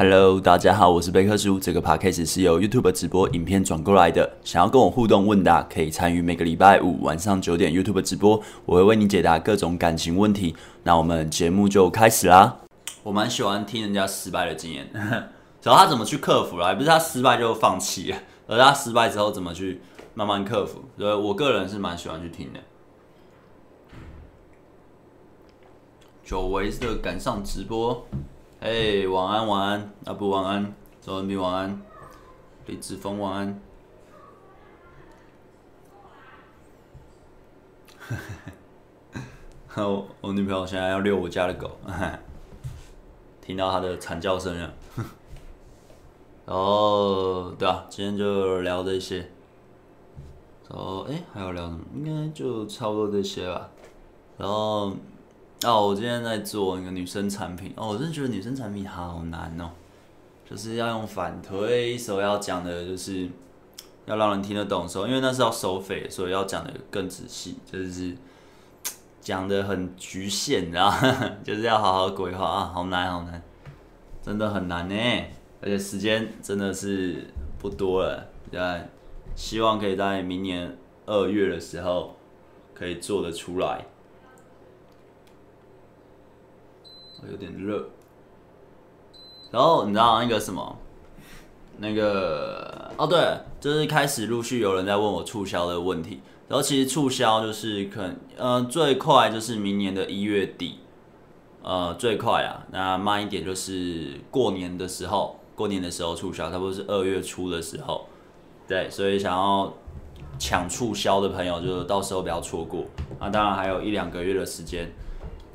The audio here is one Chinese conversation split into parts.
Hello，大家好，我是贝克叔。这个 podcast 是由 YouTube 直播影片转过来的。想要跟我互动问答，可以参与每个礼拜五晚上九点 YouTube 直播，我会为你解答各种感情问题。那我们节目就开始啦。我蛮喜欢听人家失败的经验，然后他怎么去克服了，不是他失败就放弃，而他失败之后怎么去慢慢克服。所以我个人是蛮喜欢去听的。久违的赶上直播。嘿、hey，晚安晚安，阿布晚安，周文斌晚安，李志峰晚安。我 我女朋友现在要遛我家的狗，听到她的惨叫声了。然 后，对啊，今天就聊这些。然后，哎，还要聊什么？应该就差不多这些吧。然后。哦，我今天在做那个女生产品哦，我真的觉得女生产品好难哦，就是要用反推，所以要讲的就是要让人听得懂的时候，因为那是要收费，所以要讲的更仔细，就是 讲的很局限，然后 就是要好好规划啊，好难好难，真的很难呢，而且时间真的是不多了，对，希望可以在明年二月的时候可以做得出来。有点热，然后你知道那个什么，那个哦对，就是开始陆续有人在问我促销的问题，然后其实促销就是可能呃最快就是明年的一月底，呃最快啊，那慢一点就是过年的时候，过年的时候促销，差不多是二月初的时候，对，所以想要抢促销的朋友就到时候不要错过，那当然还有一两个月的时间。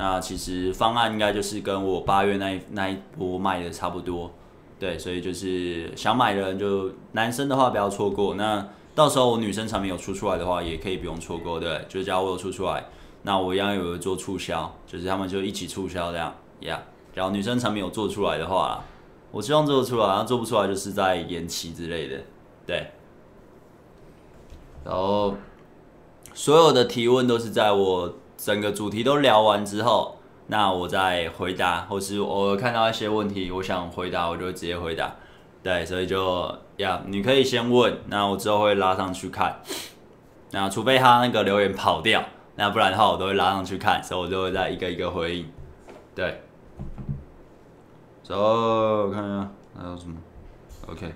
那其实方案应该就是跟我八月那一那一波卖的差不多，对，所以就是想买的人就男生的话不要错过。那到时候我女生产品有出出来的话，也可以不用错过，对，就是假如我有出出来，那我一样有做促销，就是他们就一起促销这样，Yeah。假如女生产品有做出来的话，我希望做得出来，然后做不出来就是在延期之类的，对。然后所有的提问都是在我。整个主题都聊完之后，那我再回答，或是我看到一些问题，我想回答，我就直接回答。对，所以就呀，你可以先问，那我之后会拉上去看。那除非他那个留言跑掉，那不然的话我都会拉上去看，所以我就会再一个一个回应。对，走，我看一下还有什么？OK。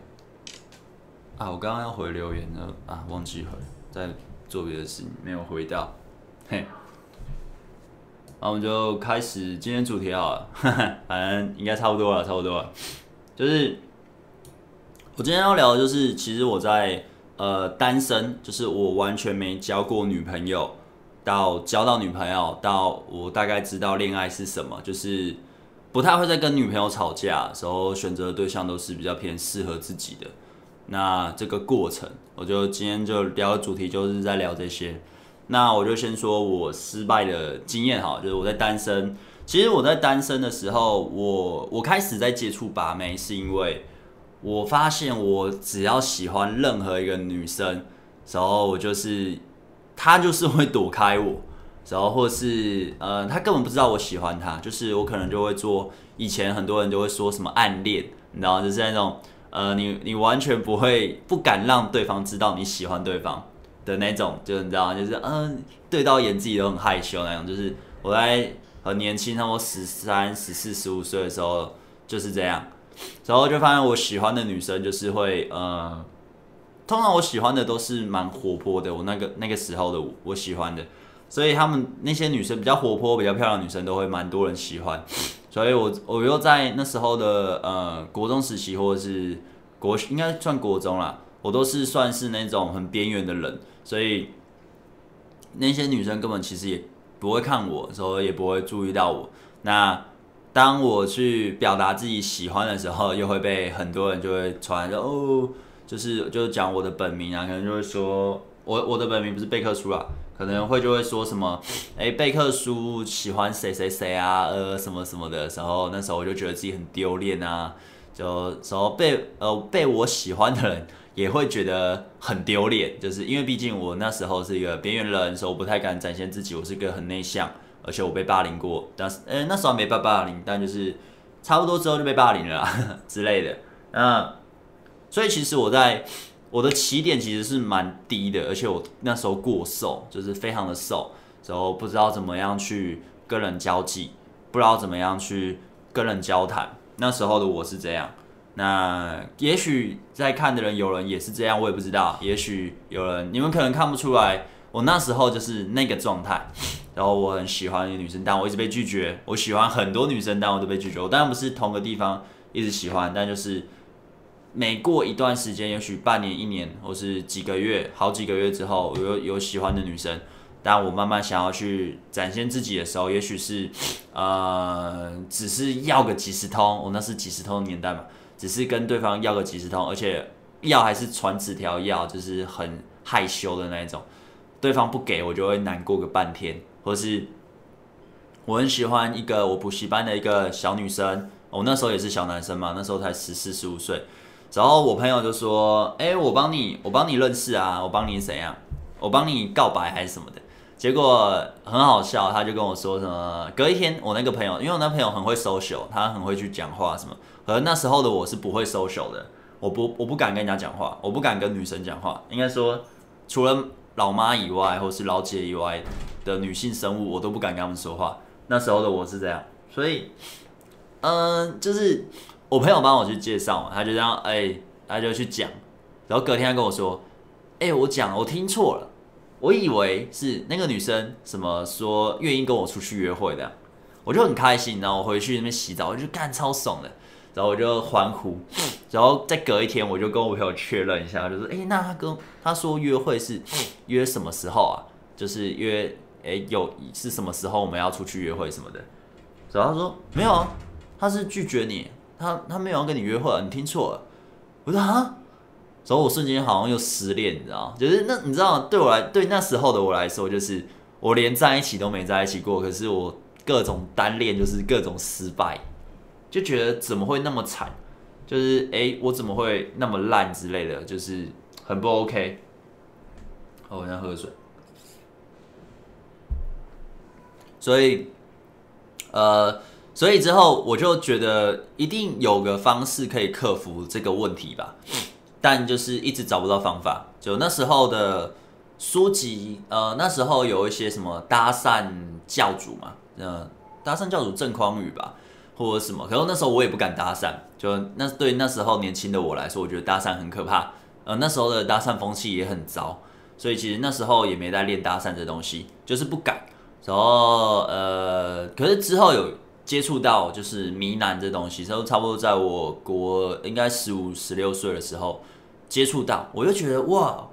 啊，我刚刚要回留言了啊，忘记回，在做别的事情没有回到，嘿。那我们就开始今天主题好了，反正应该差不多了，差不多了。就是我今天要聊的，就是其实我在呃单身，就是我完全没交过女朋友，到交到女朋友，到我大概知道恋爱是什么，就是不太会再跟女朋友吵架时候，选择的对象都是比较偏适合自己的。那这个过程，我就今天就聊的主题就是在聊这些。那我就先说我失败的经验哈，就是我在单身。其实我在单身的时候，我我开始在接触把妹，是因为我发现我只要喜欢任何一个女生，然后我就是她就是会躲开我，然后或是呃她根本不知道我喜欢她，就是我可能就会做以前很多人都会说什么暗恋，你知道就是那种呃你你完全不会不敢让对方知道你喜欢对方。的那种，就你知道，就是嗯，对到眼自己都很害羞那种。就是我在很年轻，差不多十三、十四、十五岁的时候就是这样，然后就发现我喜欢的女生就是会呃，通常我喜欢的都是蛮活泼的。我那个那个时候的我，我喜欢的，所以他们那些女生比较活泼、比较漂亮的女生都会蛮多人喜欢。所以我我又在那时候的呃国中时期，或者是国应该算国中啦，我都是算是那种很边缘的人。所以那些女生根本其实也不会看我，所以也不会注意到我。那当我去表达自己喜欢的时候，又会被很多人就会传说哦，就是就讲我的本名啊，可能就会说我我的本名不是贝克书啊，可能会就会说什么哎，贝克书喜欢谁谁谁啊，呃什么什么的时候，那时候我就觉得自己很丢脸啊，就时候被呃被我喜欢的人。也会觉得很丢脸，就是因为毕竟我那时候是一个边缘人，所以我不太敢展现自己。我是一个很内向，而且我被霸凌过。但是，呃，那时候没被霸凌，但就是差不多之后就被霸凌了 之类的。那所以其实我在我的起点其实是蛮低的，而且我那时候过瘦，就是非常的瘦，然后不知道怎么样去跟人交际，不知道怎么样去跟人交谈。那时候的我是这样。那也许在看的人有人也是这样，我也不知道。也许有人你们可能看不出来，我那时候就是那个状态。然后我很喜欢一个女生，但我一直被拒绝。我喜欢很多女生，但我都被拒绝。我当然不是同个地方一直喜欢，但就是每过一段时间，也许半年、一年，或是几个月、好几个月之后，我有有喜欢的女生，但我慢慢想要去展现自己的时候，也许是呃，只是要个几十通。我那是几十通的年代嘛。只是跟对方要个即时通，而且要还是传纸条要，就是很害羞的那一种。对方不给我就会难过个半天，或是我很喜欢一个我补习班的一个小女生，我那时候也是小男生嘛，那时候才十四十五岁。然后我朋友就说：“哎，我帮你，我帮你认识啊，我帮你怎样？我帮你告白还是什么的？”结果很好笑，他就跟我说什么？隔一天，我那个朋友，因为我那朋友很会 social，他很会去讲话什么。而那时候的我是不会 social 的，我不我不敢跟人家讲话，我不敢跟女生讲话。应该说，除了老妈以外，或是老姐以外的女性生物，我都不敢跟他们说话。那时候的我是这样，所以，嗯、就是我朋友帮我去介绍嘛，他就这样，哎、他就去讲，然后隔天他跟我说，哎、我讲，我听错了。我以为是那个女生什么说愿意跟我出去约会的，我就很开心。然后我回去那边洗澡，我就干超爽的，然后我就欢呼。然后再隔一天，我就跟我朋友确认一下，就说：“哎，那他跟他说约会是约什么时候啊？就是约哎有是什么时候我们要出去约会什么的？”然后他说：“没有啊，他是拒绝你，他他没有要跟你约会，你听错了。”我说：“啊。”然后，我瞬间好像又失恋，你知道？就是那你知道，对我来，对那时候的我来说，就是我连在一起都没在一起过，可是我各种单恋，就是各种失败，就觉得怎么会那么惨？就是哎、我怎么会那么烂之类的，就是很不 OK。好，我先喝水。所以，呃，所以之后我就觉得一定有个方式可以克服这个问题吧。但就是一直找不到方法。就那时候的书籍，呃，那时候有一些什么搭讪教主嘛，呃，搭讪教主郑匡宇吧，或者什么。可是那时候我也不敢搭讪，就那对那时候年轻的我来说，我觉得搭讪很可怕。呃，那时候的搭讪风气也很糟，所以其实那时候也没在练搭讪这东西，就是不敢。然后呃，可是之后有接触到就是迷男这东西，然后差不多在我国应该十五十六岁的时候。接触到，我就觉得哇，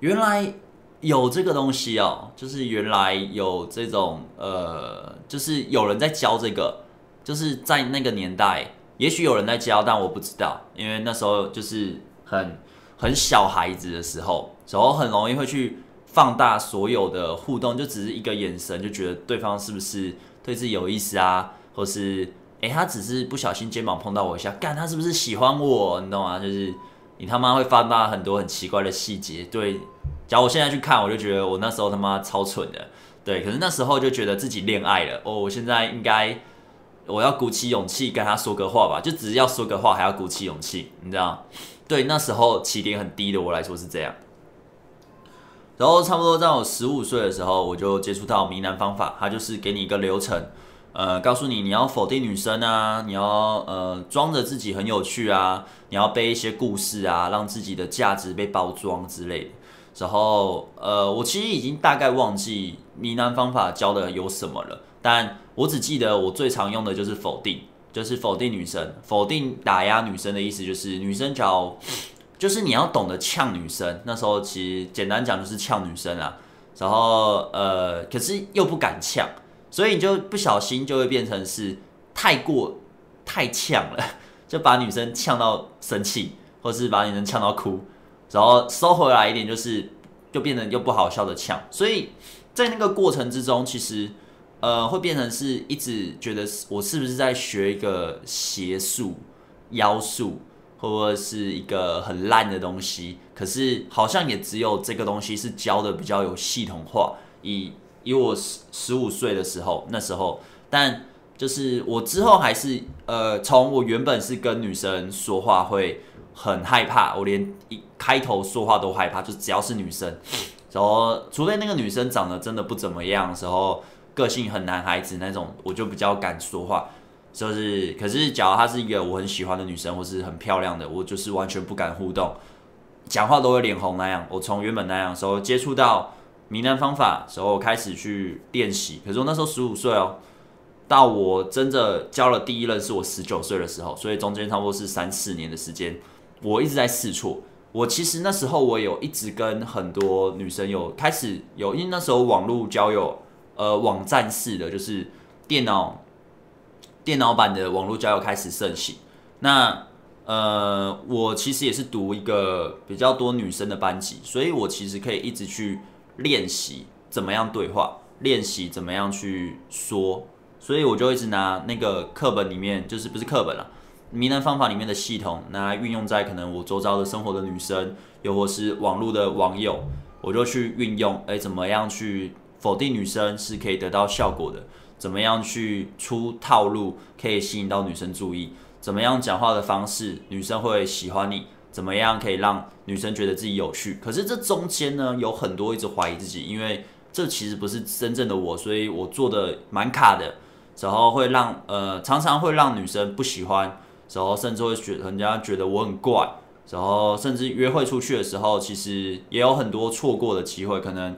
原来有这个东西哦，就是原来有这种呃，就是有人在教这个，就是在那个年代，也许有人在教，但我不知道，因为那时候就是很很小孩子的时候，然后很容易会去放大所有的互动，就只是一个眼神，就觉得对方是不是对自己有意思啊，或是诶，他只是不小心肩膀碰到我一下，干他是不是喜欢我，你懂吗？就是。你他妈会放大很多很奇怪的细节，对。假如我现在去看，我就觉得我那时候他妈超蠢的，对。可是那时候就觉得自己恋爱了，哦，我现在应该我要鼓起勇气跟他说个话吧，就只是要说个话，还要鼓起勇气，你知道？对，那时候起点很低的我来说是这样。然后差不多在我十五岁的时候，我就接触到迷男方法，它就是给你一个流程。呃，告诉你你要否定女生啊，你要呃装着自己很有趣啊，你要背一些故事啊，让自己的价值被包装之类的。然后呃，我其实已经大概忘记迷男方法教的有什么了，但我只记得我最常用的就是否定，就是否定女生，否定打压女生的意思就是女生只要就是你要懂得呛女生。那时候其实简单讲就是呛女生啊，然后呃，可是又不敢呛。所以你就不小心就会变成是太过太呛了，就把女生呛到生气，或是把女生呛到哭，然后收回来一点就是就变成又不好笑的呛。所以在那个过程之中，其实呃会变成是一直觉得我是不是在学一个邪术、妖术，或者是一个很烂的东西？可是好像也只有这个东西是教的比较有系统化，以。以我十十五岁的时候，那时候，但就是我之后还是呃，从我原本是跟女生说话会很害怕，我连一开头说话都害怕，就只要是女生，然后除非那个女生长得真的不怎么样的时候，个性很男孩子那种，我就比较敢说话。就是，可是假如她是一个我很喜欢的女生，或是很漂亮的，我就是完全不敢互动，讲话都会脸红那样。我从原本那样时候接触到谜男方法时候开始去练习，可是我那时候十五岁哦。到我真的交了第一任是我十九岁的时候，所以中间差不多是三四年的时间，我一直在试错。我其实那时候我有一直跟很多女生有开始有，因为那时候网络交友，呃，网站式的就是电脑电脑版的网络交友开始盛行。那呃，我其实也是读一个比较多女生的班级，所以我其实可以一直去练习怎么样对话，练习怎么样去说。所以我就一直拿那个课本里面，就是不是课本了，名人方法里面的系统，拿来运用在可能我周遭的生活的女生，又或是网络的网友，我就去运用，哎，怎么样去否定女生是可以得到效果的？怎么样去出套路可以吸引到女生注意？怎么样讲话的方式女生会喜欢你？怎么样可以让女生觉得自己有趣？可是这中间呢，有很多一直怀疑自己，因为这其实不是真正的我，所以我做的蛮卡的。然后会让呃常常会让女生不喜欢，然后甚至会觉得人家觉得我很怪，然后甚至约会出去的时候，其实也有很多错过的机会。可能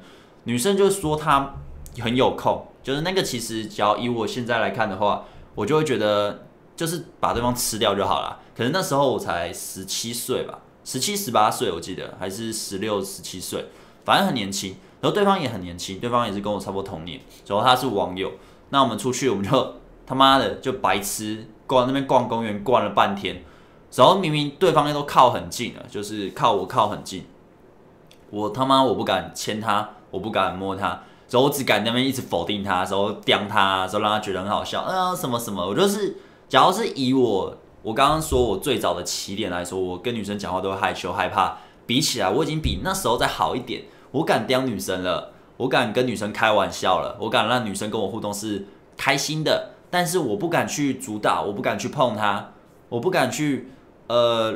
女生就说她很有空，就是那个其实只要以我现在来看的话，我就会觉得就是把对方吃掉就好了。可能那时候我才十七岁吧，十七十八岁我记得还是十六十七岁，反正很年轻。然后对方也很年轻，对方也是跟我差不多同年，然后他是网友。那我们出去，我们就他妈的就白痴，逛那边逛公园，逛了半天。然后明明对方都靠很近了，就是靠我靠很近，我他妈我不敢牵他，我不敢摸他，所以我只敢那边一直否定他，然后刁他，然后让他觉得很好笑，啊什么什么。我就是，假如是以我我刚刚说我最早的起点来说，我跟女生讲话都会害羞害怕，比起来我已经比那时候再好一点，我敢刁女生了。我敢跟女生开玩笑了，我敢让女生跟我互动是开心的，但是我不敢去主导，我不敢去碰她，我不敢去，呃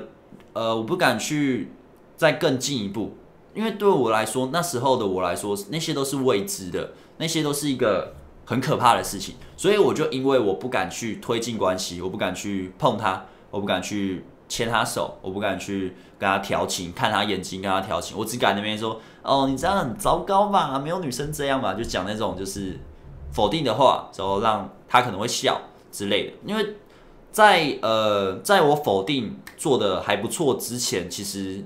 呃，我不敢去再更进一步，因为对我来说，那时候的我来说，那些都是未知的，那些都是一个很可怕的事情，所以我就因为我不敢去推进关系，我不敢去碰他，我不敢去牵他手，我不敢去跟他调情，看他眼睛跟他调情，我只敢那边说。哦，你这样很糟糕吧？没有女生这样吧？就讲那种就是否定的话，然后让他可能会笑之类的。因为在呃，在我否定做的还不错之前，其实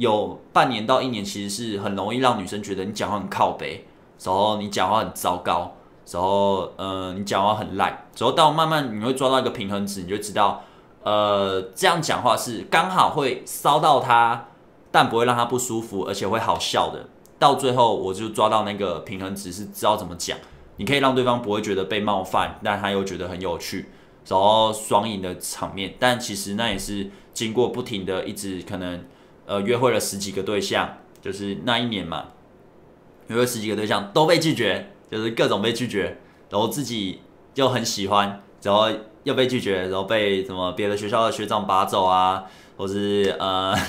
有半年到一年，其实是很容易让女生觉得你讲话很靠北，然后你讲话很糟糕，然后呃，你讲话很烂。然后到慢慢你会抓到一个平衡值，你就知道，呃，这样讲话是刚好会烧到她。但不会让她不舒服，而且会好笑的。到最后，我就抓到那个平衡值，是知道怎么讲。你可以让对方不会觉得被冒犯，但他又觉得很有趣，然后双赢的场面。但其实那也是经过不停的一直可能呃约会了十几个对象，就是那一年嘛，约会十几个对象都被拒绝，就是各种被拒绝，然后自己又很喜欢，然后又被拒绝，然后被什么别的学校的学长拔走啊，或是呃。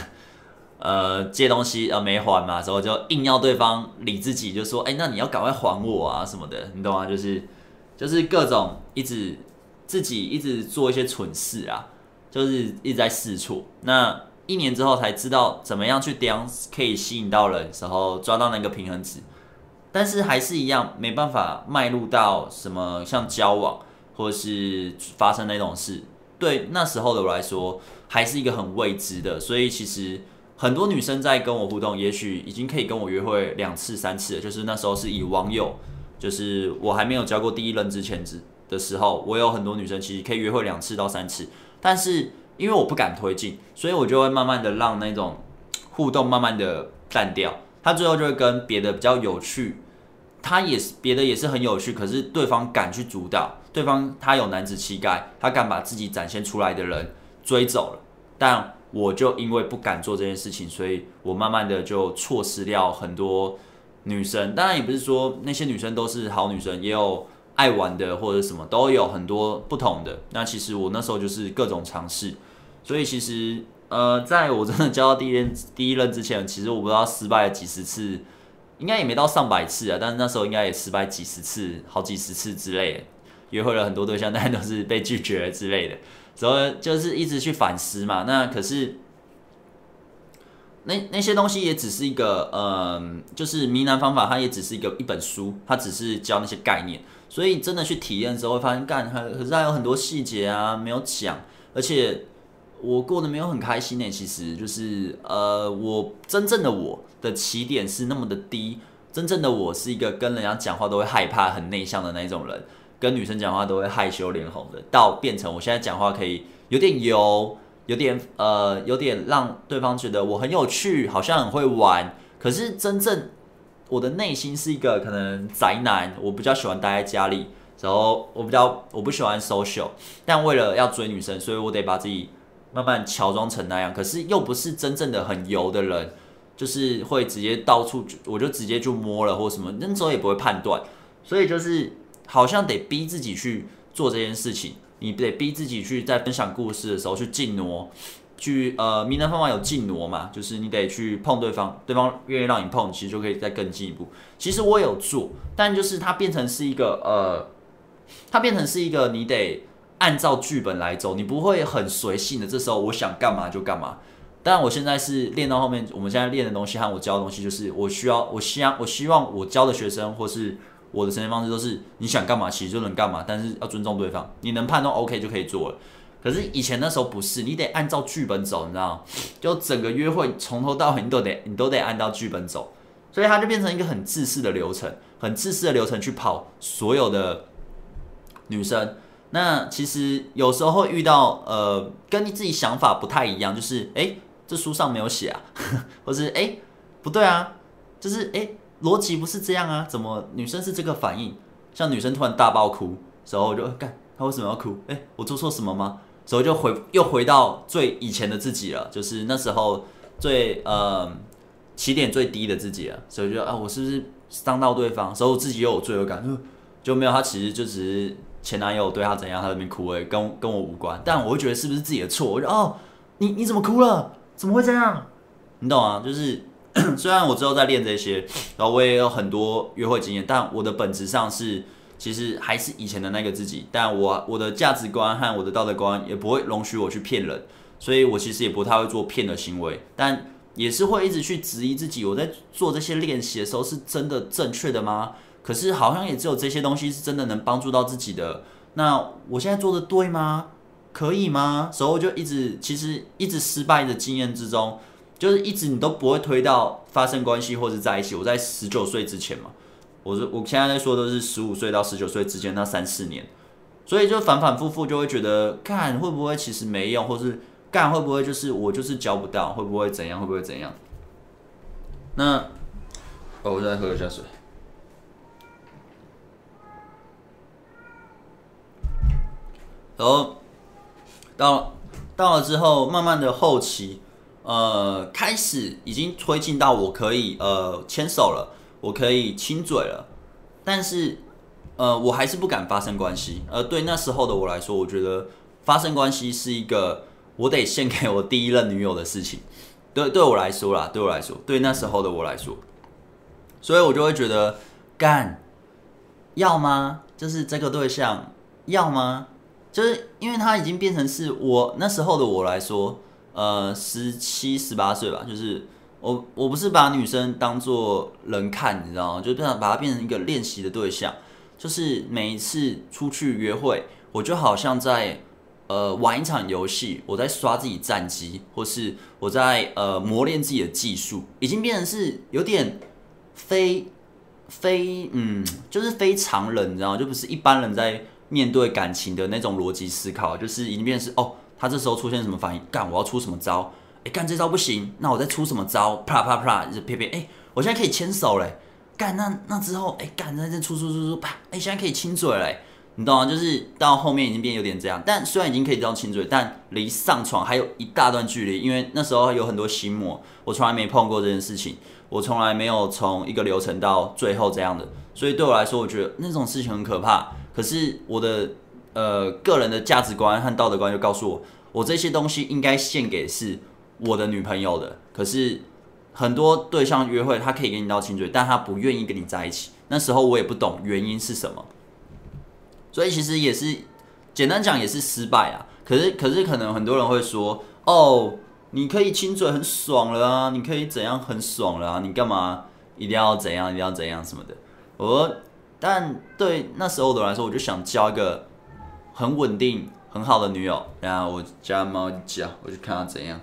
呃，借东西呃没还嘛，之后就硬要对方理自己，就说，哎、那你要赶快还我啊什么的，你懂吗？就是就是各种一直自己一直做一些蠢事啊，就是一直在试错。那一年之后才知道怎么样去点可以吸引到人，然后抓到那个平衡值，但是还是一样没办法迈入到什么像交往或是发生那种事。对那时候的我来说，还是一个很未知的，所以其实。很多女生在跟我互动，也许已经可以跟我约会两次、三次了。就是那时候是以网友，就是我还没有交过第一任之前的时候，我有很多女生其实可以约会两次到三次。但是因为我不敢推进，所以我就会慢慢的让那种互动慢慢的淡掉。他最后就会跟别的比较有趣，他也是别的也是很有趣，可是对方敢去主导，对方他有男子气概，他敢把自己展现出来的人追走了，但。我就因为不敢做这件事情，所以我慢慢的就错失掉很多女生。当然也不是说那些女生都是好女生，也有爱玩的或者什么都有很多不同的。那其实我那时候就是各种尝试，所以其实呃，在我真的交到第一任第一任之前，其实我不知道失败了几十次，应该也没到上百次啊，但是那时候应该也失败几十次，好几十次之类的，约会了很多对象，但都是被拒绝之类的，所以就是一直去反思嘛。那可是。那那些东西也只是一个，嗯、呃，就是迷男方法，它也只是一个一本书，它只是教那些概念。所以真的去体验之后，会发现，干，可是还有很多细节啊，没有讲，而且我过得没有很开心呢。其实就是，呃，我真正的我的起点是那么的低，真正的我是一个跟人家讲话都会害怕、很内向的那种人，跟女生讲话都会害羞脸红的，到变成我现在讲话可以有点油。有点呃，有点让对方觉得我很有趣，好像很会玩。可是真正我的内心是一个可能宅男，我比较喜欢待在家里，然后我比较我不喜欢 social。但为了要追女生，所以我得把自己慢慢乔装成那样。可是又不是真正的很油的人，就是会直接到处我就直接就摸了或什么，那时候也不会判断。所以就是好像得逼自己去做这件事情。你得逼自己去在分享故事的时候去进挪，去呃，名人方法有禁挪嘛，就是你得去碰对方，对方愿意让你碰，其实就可以再更进一步。其实我有做，但就是它变成是一个呃，它变成是一个你得按照剧本来走，你不会很随性的。这时候我想干嘛就干嘛。但我现在是练到后面，我们现在练的东西和我教的东西，就是我需要，我希望，我希望我教的学生或是。我的呈现方式都是你想干嘛，其实就能干嘛，但是要尊重对方。你能判断 OK 就可以做了。可是以前那时候不是，你得按照剧本走，你知道？就整个约会从头到尾你都得你都得按照剧本走，所以它就变成一个很自私的流程，很自私的流程去跑所有的女生。那其实有时候会遇到呃跟你自己想法不太一样，就是哎、这书上没有写啊，或是哎、不对啊，就是哎。逻辑不是这样啊？怎么女生是这个反应？像女生突然大爆哭，时候我就干，她为什么要哭？哎、我做错什么吗？所以就回又回到最以前的自己了，就是那时候最呃起点最低的自己了。所以就啊，我是不是伤到对方？所以我自己又有罪恶感，就没有。他其实就只是前男友对他怎样，他在那边哭而已，跟跟我无关。但我会觉得是不是自己的错？我就哦，你你怎么哭了？怎么会这样？你懂啊？就是。虽然我之后在练这些，然后我也有很多约会经验，但我的本质上是其实还是以前的那个自己。但我我的价值观和我的道德观也不会容许我去骗人，所以我其实也不太会做骗的行为，但也是会一直去质疑自己。我在做这些练习的时候是真的正确的吗？可是好像也只有这些东西是真的能帮助到自己的。那我现在做的对吗？可以吗？所以我就一直其实一直失败的经验之中。就是一直你都不会推到发生关系或者在一起。我在十九岁之前嘛，我是我现在在说都是十五岁到十九岁之间那三四年，所以就反反复复就会觉得，干会不会其实没用，或是干会不会就是我就是教不到，会不会怎样，会不会怎样？那哦，我再喝一下水。然后到到了之后，慢慢的后期。呃，开始已经推进到我可以呃牵手了，我可以亲嘴了，但是呃我还是不敢发生关系。而对那时候的我来说，我觉得发生关系是一个我得献给我第一任女友的事情。对对我来说啦，对我来说，对那时候的我来说，所以我就会觉得干要吗？就是这个对象要吗？就是因为他已经变成是我那时候的我来说。呃，十七、十八岁吧，就是我，我不是把女生当做人看，你知道吗？就这样把它变成一个练习的对象，就是每一次出去约会，我就好像在呃玩一场游戏，我在刷自己战绩，或是我在呃磨练自己的技术，已经变成是有点非非嗯，就是非常人，你知道吗？就不是一般人在面对感情的那种逻辑思考，就是已经变成是哦。他这时候出现什么反应？干，我要出什么招？哎，干这招不行，那我再出什么招？啪啪啪，就啪啪。哎，我现在可以牵手嘞。干，那那之后，哎，干，那这出出出出，啪，哎，现在可以亲嘴嘞。你懂吗？就是到后面已经变有点这样。但虽然已经可以这样亲嘴，但离上床还有一大段距离。因为那时候有很多心魔，我从来没碰过这件事情，我从来没有从一个流程到最后这样的。所以对我来说，我觉得那种事情很可怕。可是我的呃个人的价值观和道德观就告诉我，我这些东西应该献给是我的女朋友的。可是很多对象约会，他可以给你到亲嘴，但他不愿意跟你在一起。那时候我也不懂原因是什么，所以其实也是简单讲也是失败啊。可是可是可能很多人会说，哦，你可以亲嘴很爽了啊，你可以怎样很爽了啊，你干嘛一定要怎样一定要怎样什么的？我但对那时候的来说，我就想交一个很稳定很好的女友。然后我家猫叫，我就看它怎样。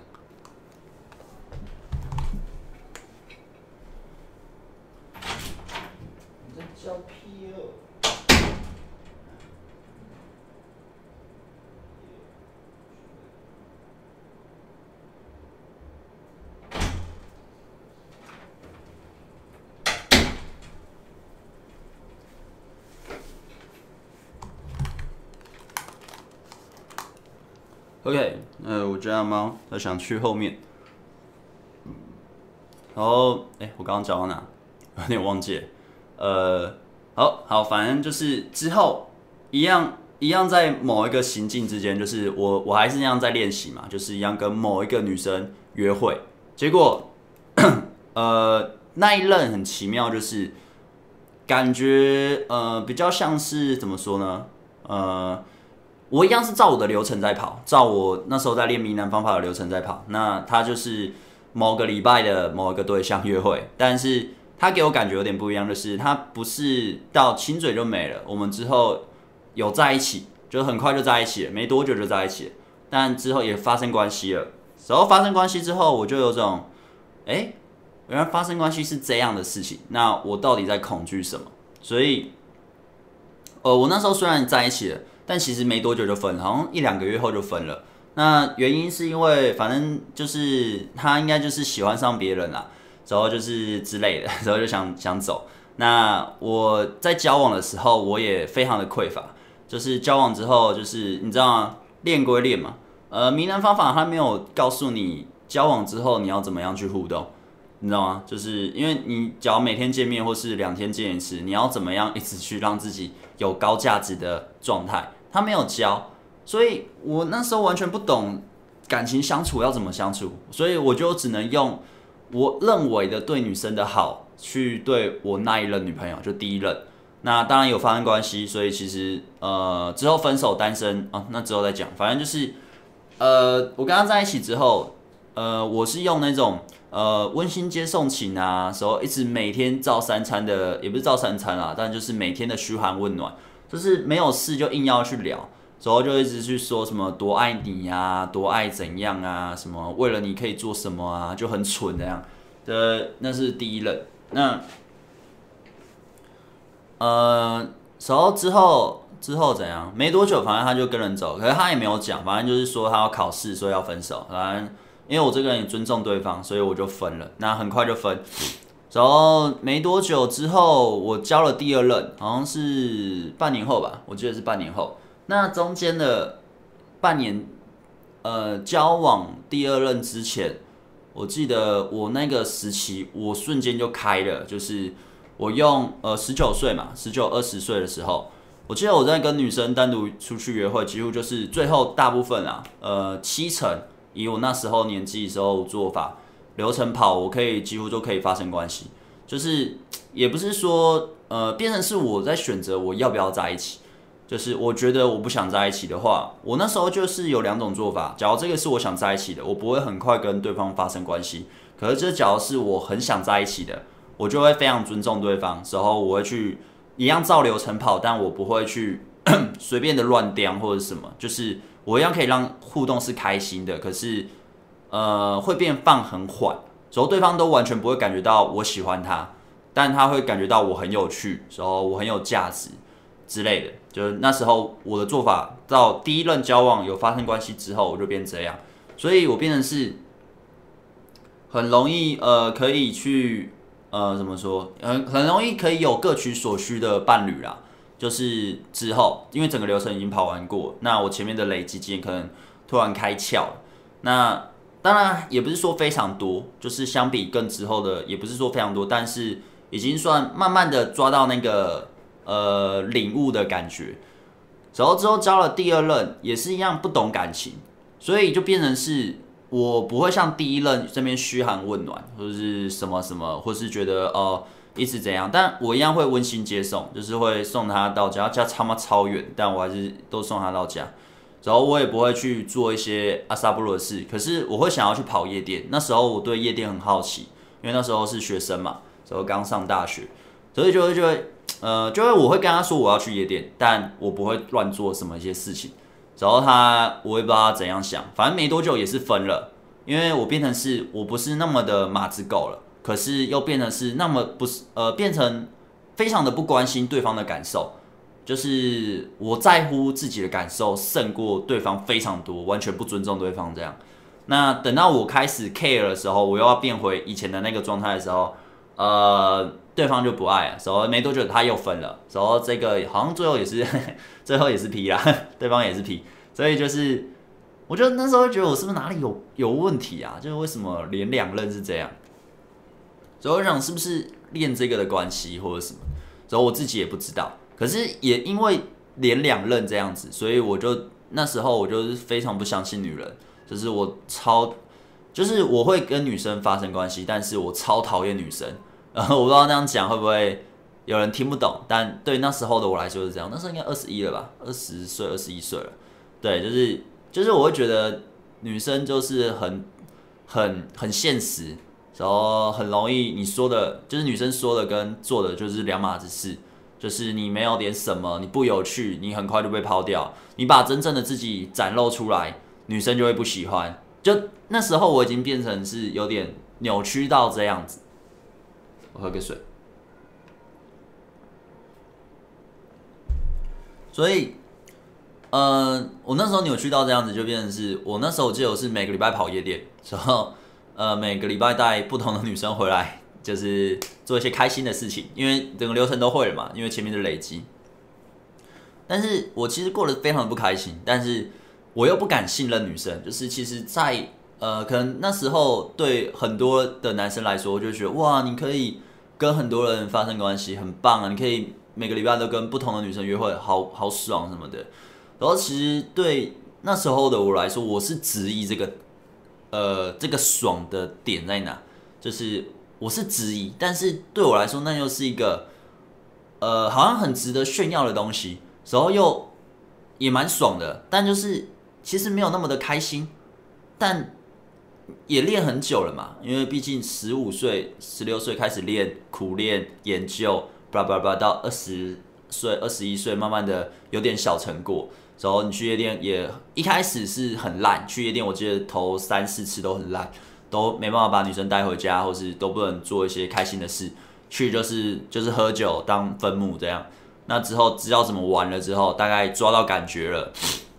OK，呃，我这样吗？他想去后面，然后，哎、我刚刚讲到哪？有点忘记。呃，好好，反正就是之后一样一样，在某一个行径之间，就是我我还是那样在练习嘛，就是一样跟某一个女生约会。结果，呃，那一任很奇妙，就是感觉呃比较像是怎么说呢？呃。我一样是照我的流程在跑，照我那时候在练迷男方法的流程在跑。那他就是某个礼拜的某一个对象约会，但是他给我感觉有点不一样，就是他不是到亲嘴就没了，我们之后有在一起，就很快就在一起了，没多久就在一起了，但之后也发生关系了。然后发生关系之后，我就有种，哎、原来发生关系是这样的事情，那我到底在恐惧什么？所以，呃，我那时候虽然在一起了。但其实没多久就分了，好像一两个月后就分了。那原因是因为，反正就是他应该就是喜欢上别人了，然后就是之类的，然后就想想走。那我在交往的时候，我也非常的匮乏，就是交往之后，就是你知道吗？练归练嘛，呃，迷人方法他没有告诉你交往之后你要怎么样去互动，你知道吗？就是因为你只要每天见面或是两天见一次，你要怎么样一直去让自己有高价值的状态？他没有教，所以我那时候完全不懂感情相处要怎么相处，所以我就只能用我认为的对女生的好去对我那一任女朋友，就第一任。那当然有发生关系，所以其实呃之后分手单身啊，那之后再讲。反正就是呃我跟他在一起之后，呃我是用那种呃温馨接送情啊，时候一直每天照三餐的，也不是照三餐啊，但就是每天的嘘寒问暖。就是没有事就硬要去聊，然后就一直去说什么多爱你呀，多爱怎样啊，什么为了你可以做什么啊，就很蠢这样的，那是第一任。那呃，然后之后之后怎样？没多久，反正他就跟人走，可是他也没有讲，反正就是说他要考试，所以要分手。反正因为我这个人也尊重对方，所以我就分了。那很快就分。然后没多久之后，我交了第二任，好像是半年后吧，我记得是半年后。那中间的半年，呃，交往第二任之前，我记得我那个时期，我瞬间就开了，就是我用呃十九岁嘛，十九二十岁的时候，我记得我在跟女生单独出去约会，几乎就是最后大部分啊，呃七成，以我那时候年纪时候做法。流程跑，我可以几乎都可以发生关系，就是也不是说呃变成是我在选择我要不要在一起，就是我觉得我不想在一起的话，我那时候就是有两种做法。假如这个是我想在一起的，我不会很快跟对方发生关系。可是这假如是我很想在一起的，我就会非常尊重对方，之后我会去一样照流程跑，但我不会去 随便的乱颠或者什么，就是我一样可以让互动是开心的，可是。呃，会变放很缓，所以对方都完全不会感觉到我喜欢他，但他会感觉到我很有趣，然后我很有价值之类的。就是那时候我的做法，到第一任交往有发生关系之后，我就变这样，所以我变成是很容易呃，可以去呃怎么说，很很容易可以有各取所需的伴侣啦。就是之后，因为整个流程已经跑完过，那我前面的累积经验可能突然开窍，那。当然也不是说非常多，就是相比更之后的，也不是说非常多，但是已经算慢慢的抓到那个呃领悟的感觉。然后之后交了第二任，也是一样不懂感情，所以就变成是我不会像第一任这边嘘寒问暖，或者是什么什么，或是觉得哦、一直怎样，但我一样会温馨接送，就是会送他到家，家他妈超远，但我还是都送他到家。然后我也不会去做一些阿萨布鲁的事，可是我会想要去跑夜店。那时候我对夜店很好奇，因为那时候是学生嘛，然后刚上大学，所以就会就会呃，就会我会跟他说我要去夜店，但我不会乱做什么一些事情。然后他我也不知道他怎样想，反正没多久也是分了，因为我变成是我不是那么的马子狗了，可是又变成是那么不是呃，变成非常的不关心对方的感受。就是我在乎自己的感受胜过对方非常多，完全不尊重对方这样。那等到我开始 care 的时候，我又要变回以前的那个状态的时候，呃，对方就不爱了，然后没多久他又分了，然后这个好像最后也是 最后也是 P 啦，对方也是 P，所以就是我觉得那时候觉得我是不是哪里有有问题啊？就是为什么连两任是这样？所以我想是不是练这个的关系或者什么？然后我自己也不知道。可是也因为连两任这样子，所以我就那时候我就是非常不相信女人，就是我超，就是我会跟女生发生关系，但是我超讨厌女生。然后我不知道那样讲会不会有人听不懂，但对那时候的我来说是这样。那时候应该二十一了吧，二十岁、二十一岁了。对，就是就是我会觉得女生就是很很很现实，然后很容易你说的，就是女生说的跟做的就是两码子事。就是你没有点什么，你不有趣，你很快就被抛掉。你把真正的自己展露出来，女生就会不喜欢。就那时候我已经变成是有点扭曲到这样子。我喝个水。所以，呃，我那时候扭曲到这样子，就变成是我那时候我记得我是每个礼拜跑夜店，然后呃每个礼拜带不同的女生回来。就是做一些开心的事情，因为整个流程都会了嘛，因为前面的累积。但是我其实过得非常的不开心，但是我又不敢信任女生。就是其实在，呃，可能那时候对很多的男生来说，我就觉得哇，你可以跟很多人发生关系，很棒啊！你可以每个礼拜都跟不同的女生约会，好好爽什么的。然后其实对那时候的我来说，我是质疑这个，呃，这个爽的点在哪，就是。我是质疑，但是对我来说，那又是一个，呃，好像很值得炫耀的东西，然后又也蛮爽的，但就是其实没有那么的开心，但也练很久了嘛，因为毕竟十五岁、十六岁开始练，苦练研究，叭叭叭，到二十岁、二十一岁，慢慢的有点小成果，然后你去夜店也一开始是很烂，去夜店我记得头三四次都很烂。都没办法把女生带回家，或是都不能做一些开心的事，去就是就是喝酒当分母这样。那之后知道怎么玩了之后，大概抓到感觉了，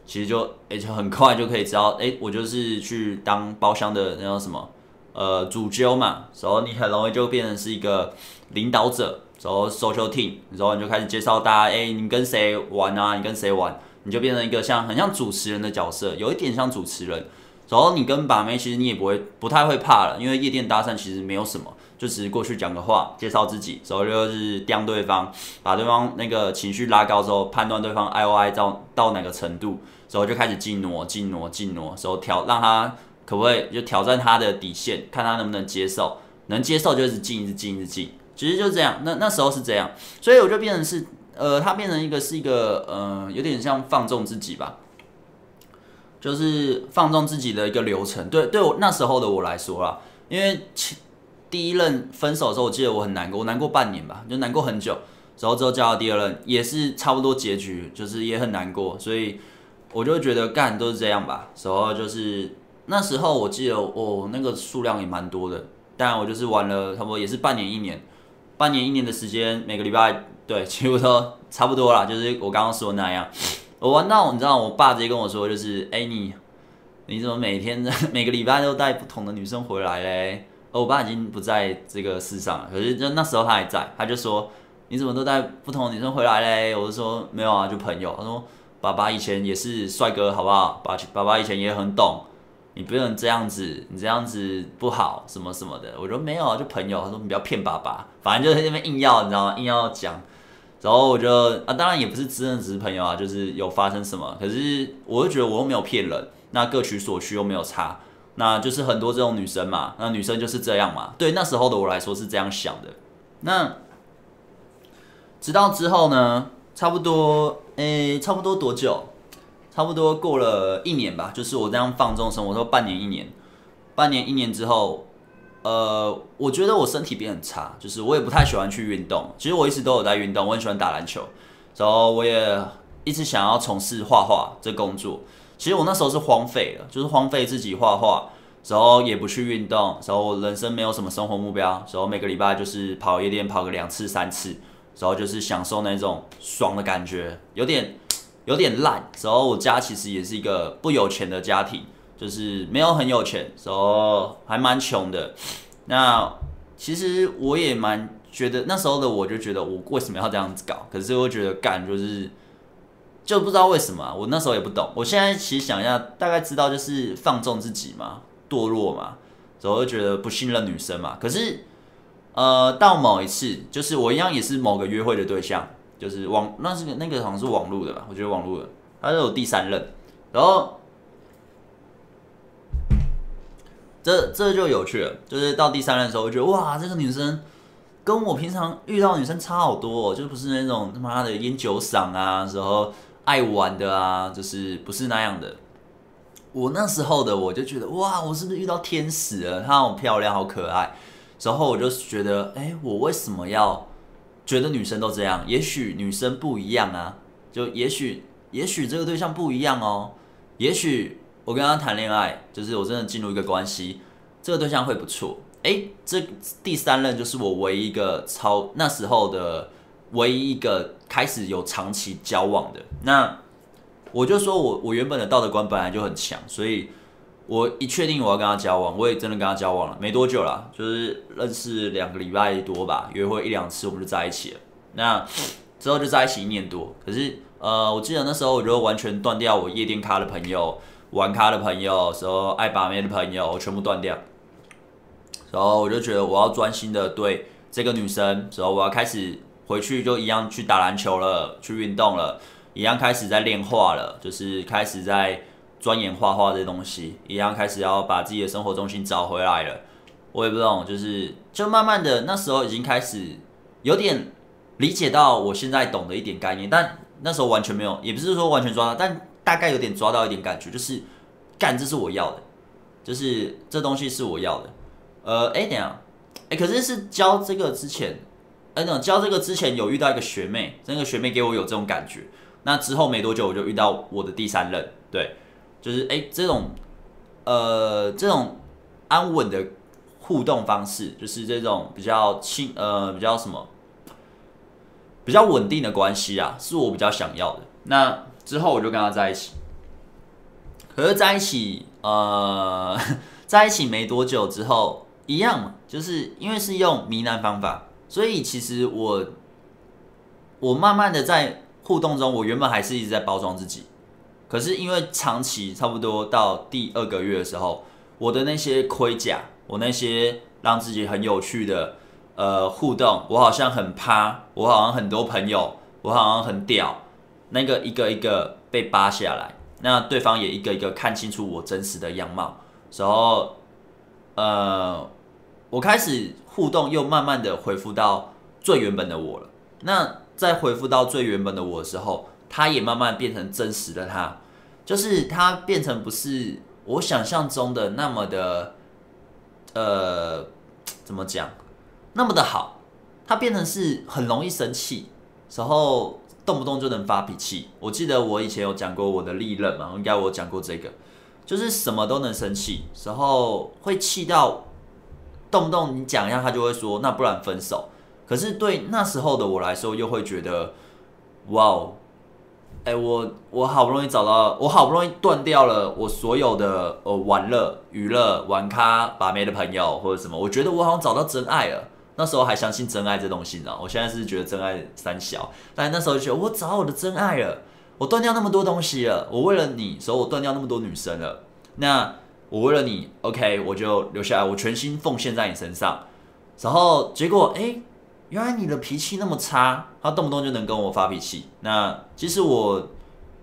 其实就哎、欸、就很快就可以知道，哎、我就是去当包厢的那种什么呃主揪嘛，然后你很容易就变成是一个领导者，然后 social team，然后你就开始介绍大家，哎、你跟谁玩啊？你跟谁玩？你就变成一个像很像主持人的角色，有一点像主持人。然后你跟把妹，其实你也不会不太会怕了，因为夜店搭讪其实没有什么，就只是过去讲个话，介绍自己，然后就是刁对方，把对方那个情绪拉高之后，判断对方爱不爱到到哪个程度，然后就开始进挪进挪进挪，然后挑让他可不可以就挑战他的底线，看他能不能接受，能接受就是进一直进一直进，其实就是这样，那那时候是这样，所以我就变成是，呃，他变成一个是一个，呃，有点像放纵自己吧。就是放纵自己的一个流程，对对我那时候的我来说啦，因为前第一任分手的时候，我记得我很难过，我难过半年吧，就难过很久。然后之后交到第二任，也是差不多结局，就是也很难过，所以我就觉得干都是这样吧。然后就是那时候我记得我、那个数量也蛮多的，但我就是玩了差不多也是半年一年，半年一年的时间，每个礼拜对，几乎都差不多啦，就是我刚刚说那样。我玩到，你知道，我爸直接跟我说，就是，哎、你，你怎么每天 每个礼拜都带不同的女生回来嘞？而我爸已经不在这个世上了，可是就那时候他还在，他就说，你怎么都带不同的女生回来嘞？我就说没有啊，就朋友。他说，爸爸以前也是帅哥，好不好？爸爸爸以前也很懂，你不能这样子，你这样子不好，什么什么的。我说没有啊，就朋友。他说你不要骗爸爸，反正就是那边硬要，你知道吗？硬要讲。然后我就啊，当然也不是真的只是朋友啊，就是有发生什么，可是我就觉得我又没有骗人，那各取所需又没有差，那就是很多这种女生嘛，那女生就是这样嘛，对那时候的我来说是这样想的。那直到之后呢，差不多诶，差不多多久？差不多过了一年吧，就是我这样放纵生活，说半年一年，半年一年之后。呃，我觉得我身体变很差，就是我也不太喜欢去运动。其实我一直都有在运动，我很喜欢打篮球，然后我也一直想要从事画画这工作。其实我那时候是荒废了，就是荒废自己画画，然后也不去运动，然后我人生没有什么生活目标，然后每个礼拜就是跑夜店跑个两次三次，然后就是享受那种爽的感觉，有点有点烂。然后我家其实也是一个不有钱的家庭。就是没有很有钱，时候还蛮穷的。那其实我也蛮觉得那时候的我就觉得我为什么要这样子搞？可是我觉得干就是就不知道为什么，我那时候也不懂。我现在其实想一下，大概知道就是放纵自己嘛，堕落嘛，然后就觉得不信任女生嘛。可是呃，到某一次，就是我一样也是某个约会的对象，就是网那是那个好像是网络的吧？我觉得网络的，他是有第三任，然后。这这就有趣了，就是到第三任的时候，我觉得哇，这个女生跟我平常遇到女生差好多哦，就不是那种他妈的烟酒嗓啊，然后爱玩的啊，就是不是那样的。我那时候的我就觉得哇，我是不是遇到天使了？她好漂亮，好可爱。然后我就觉得，哎，我为什么要觉得女生都这样？也许女生不一样啊，就也许也许这个对象不一样哦，也许。我跟他谈恋爱，就是我真的进入一个关系，这个对象会不错。诶，这第三任就是我唯一一个超那时候的唯一一个开始有长期交往的。那我就说我我原本的道德观本来就很强，所以我一确定我要跟他交往，我也真的跟他交往了，没多久啦，就是认识两个礼拜多吧，约会一两次我们就在一起了。那之后就在一起一年多，可是呃，我记得那时候我就完全断掉我夜店咖的朋友。玩咖的朋友，时候爱把妹的朋友，我全部断掉。然后我就觉得我要专心的对这个女生，然后我要开始回去就一样去打篮球了，去运动了，一样开始在练画了，就是开始在钻研画画这东西，一样开始要把自己的生活重心找回来了。我也不懂，就是就慢慢的那时候已经开始有点理解到我现在懂的一点概念，但那时候完全没有，也不是说完全抓，但。大概有点抓到一点感觉，就是干，这是我要的，就是这东西是我要的。呃，哎，等下，哎，可是是教这个之前，哎，等教这个之前有遇到一个学妹，那个学妹给我有这种感觉。那之后没多久我就遇到我的第三任，对，就是哎，这种呃这种安稳的互动方式，就是这种比较轻呃比较什么比较稳定的关系啊，是我比较想要的。那。之后我就跟他在一起，可是在一起，呃，在一起没多久之后，一样嘛，就是因为是用迷男方法，所以其实我，我慢慢的在互动中，我原本还是一直在包装自己，可是因为长期差不多到第二个月的时候，我的那些盔甲，我那些让自己很有趣的，呃，互动，我好像很趴，我好像很多朋友，我好像很屌。那个一个一个被扒下来，那对方也一个一个看清楚我真实的样貌，然后，呃，我开始互动，又慢慢的恢复到最原本的我了。那在恢复到最原本的我的时候，他也慢慢变成真实的他，就是他变成不是我想象中的那么的，呃，怎么讲，那么的好，他变成是很容易生气，然后。动不动就能发脾气。我记得我以前有讲过我的利刃嘛，应该我讲过这个，就是什么都能生气，然后会气到动不动你讲一下，他就会说那不然分手。可是对那时候的我来说，又会觉得哇哦，哎，我我好不容易找到，我好不容易断掉了我所有的呃玩乐、娱乐、玩咖、把妹的朋友或者什么，我觉得我好像找到真爱了。那时候还相信真爱这东西呢，我现在是觉得真爱三小，但那时候就觉得我找我的真爱了，我断掉那么多东西了，我为了你，所以我断掉那么多女生了，那我为了你，OK，我就留下来，我全心奉献在你身上，然后结果哎，原来你的脾气那么差，他动不动就能跟我发脾气。那其实我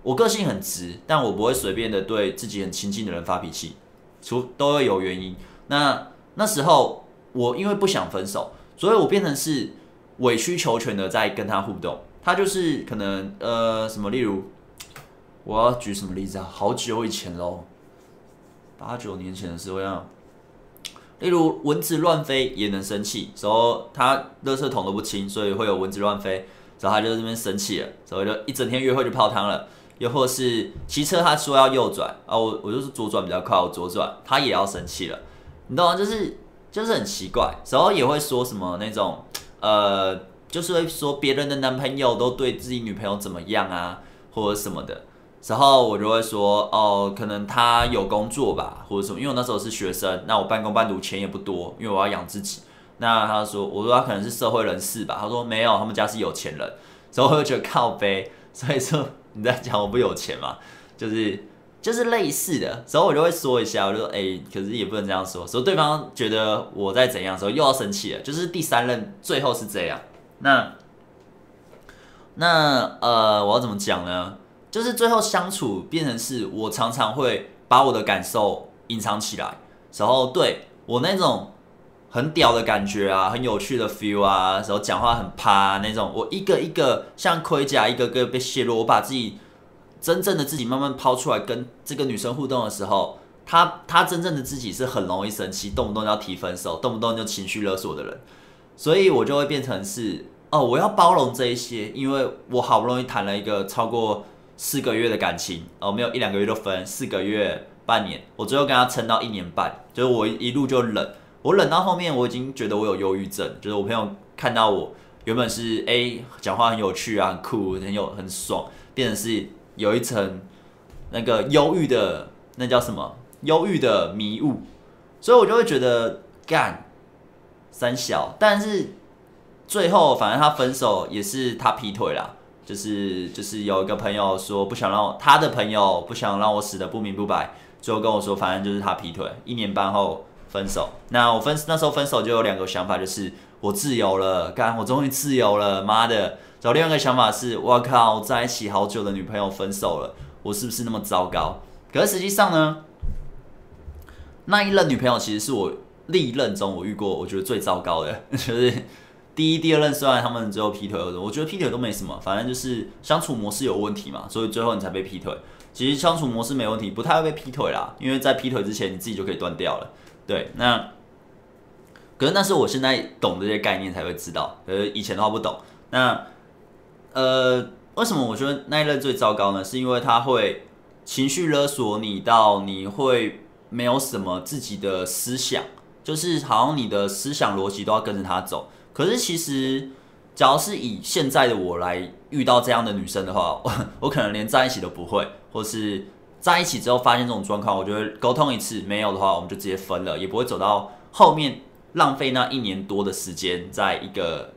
我个性很直，但我不会随便的对自己很亲近的人发脾气，除都会有原因。那那时候我因为不想分手，所以我变成是委曲求全的在跟他互动。他就是可能呃什么，例如我要举什么例子啊？好久以前喽，八九年前的时候要。例如蚊子乱飞也能生气，时候他垃圾桶都不清，所以会有蚊子乱飞，然后他就在这边生气了，所以就一整天约会就泡汤了。又或是骑车，他说要右转，啊我我就是左转比较快，我左转，他也要生气了，你懂吗？就是就是很奇怪，然后也会说什么那种，呃，就是会说别人的男朋友都对自己女朋友怎么样啊，或者什么的。然后我就会说，哦，可能他有工作吧，或者什么，因为我那时候是学生，那我半工半读，钱也不多，因为我要养自己。那他说，我说他可能是社会人士吧，他说没有，他们家是有钱人。所以我就觉得靠北，所以说你在讲我不有钱嘛，就是就是类似的。所以我就会说一下，我就说，哎，可是也不能这样说，所以对方觉得我在怎样时候又要生气了，就是第三任最后是这样。那那呃，我要怎么讲呢？就是最后相处变成是我常常会把我的感受隐藏起来，然后对我那种很屌的感觉啊，很有趣的 feel 啊，然后讲话很趴那种，我一个一个像盔甲一个个被卸落，我把自己真正的自己慢慢抛出来跟这个女生互动的时候，她她真正的自己是很容易生气，动不动就要提分手，动不动就情绪勒索的人，所以我就会变成是哦，我要包容这一些，因为我好不容易谈了一个超过。四个月的感情哦，没有一两个月就分，四个月、半年，我最后跟他撑到一年半，就是我一路就忍，我忍到后面我已经觉得我有忧郁症，就是我朋友看到我原本是哎讲话很有趣啊，很酷，很有很爽，变成是有一层那个忧郁的那叫什么？忧郁的迷雾，所以我就会觉得干三小，但是最后反正他分手也是他劈腿啦。就是就是有一个朋友说不想让我，他的朋友不想让我死的不明不白，最后跟我说，反正就是他劈腿，一年半后分手。那我分那时候分手就有两个想法，就是我自由了，干我终于自由了，妈的！找另外一个想法是，我靠，在一起好久的女朋友分手了，我是不是那么糟糕？可是实际上呢，那一任女朋友其实是我历任中我遇过我觉得最糟糕的，就是。第一、第二任虽然他们最后劈腿，我觉得劈腿都没什么，反正就是相处模式有问题嘛，所以最后你才被劈腿。其实相处模式没问题，不太会被劈腿啦，因为在劈腿之前你自己就可以断掉了。对，那可是那是我现在懂这些概念才会知道，可是以前的话不懂。那呃，为什么我觉得那一任最糟糕呢？是因为他会情绪勒索你到你会没有什么自己的思想，就是好像你的思想逻辑都要跟着他走。可是其实，假如是以现在的我来遇到这样的女生的话，我 我可能连在一起都不会，或是在一起之后发现这种状况，我觉得沟通一次没有的话，我们就直接分了，也不会走到后面浪费那一年多的时间，在一个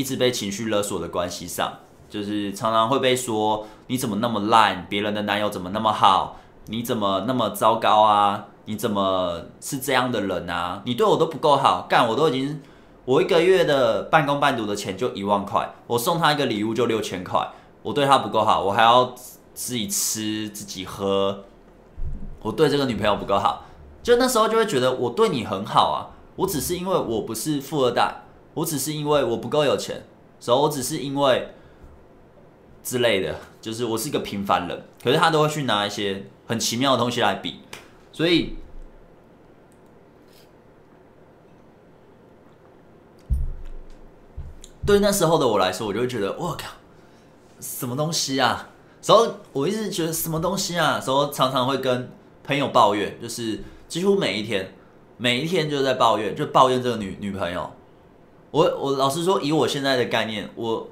一直被情绪勒索的关系上，就是常常会被说你怎么那么烂，别人的男友怎么那么好，你怎么那么糟糕啊？你怎么是这样的人啊？你对我都不够好，干我都已经。我一个月的半工半读的钱就一万块，我送他一个礼物就六千块，我对他不够好，我还要自己吃自己喝，我对这个女朋友不够好，就那时候就会觉得我对你很好啊，我只是因为我不是富二代，我只是因为我不够有钱，所以我只是因为之类的，就是我是一个平凡人，可是他都会去拿一些很奇妙的东西来比，所以。对那时候的我来说，我就会觉得我靠，什么东西啊？然后我一直觉得什么东西啊？然后常常会跟朋友抱怨，就是几乎每一天，每一天就在抱怨，就抱怨这个女女朋友。我我老实说，以我现在的概念，我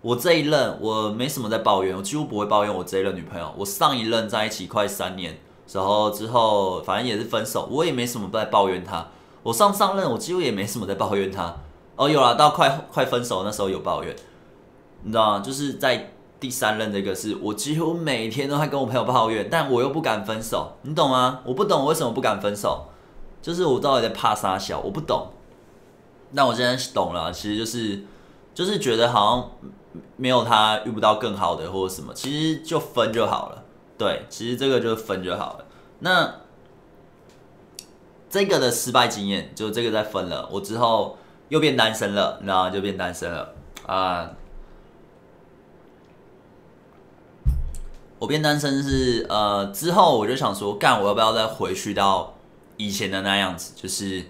我这一任我没什么在抱怨，我几乎不会抱怨我这一任女朋友。我上一任在一起快三年，然后之后反正也是分手，我也没什么在抱怨她。我上上任我几乎也没什么在抱怨她。哦，有了，到快快分手那时候有抱怨，你知道吗？就是在第三任这个事我几乎每天都在跟我朋友抱怨，但我又不敢分手，你懂吗？我不懂我为什么不敢分手，就是我到底在怕啥小，我不懂。那我现在懂了，其实就是就是觉得好像没有他遇不到更好的或者什么，其实就分就好了。对，其实这个就分就好了。那这个的失败经验，就这个再分了，我之后又变单身了，然后就变单身了啊。我变单身是呃之后我就想说，干我要不要再回去到以前的那样子，就是。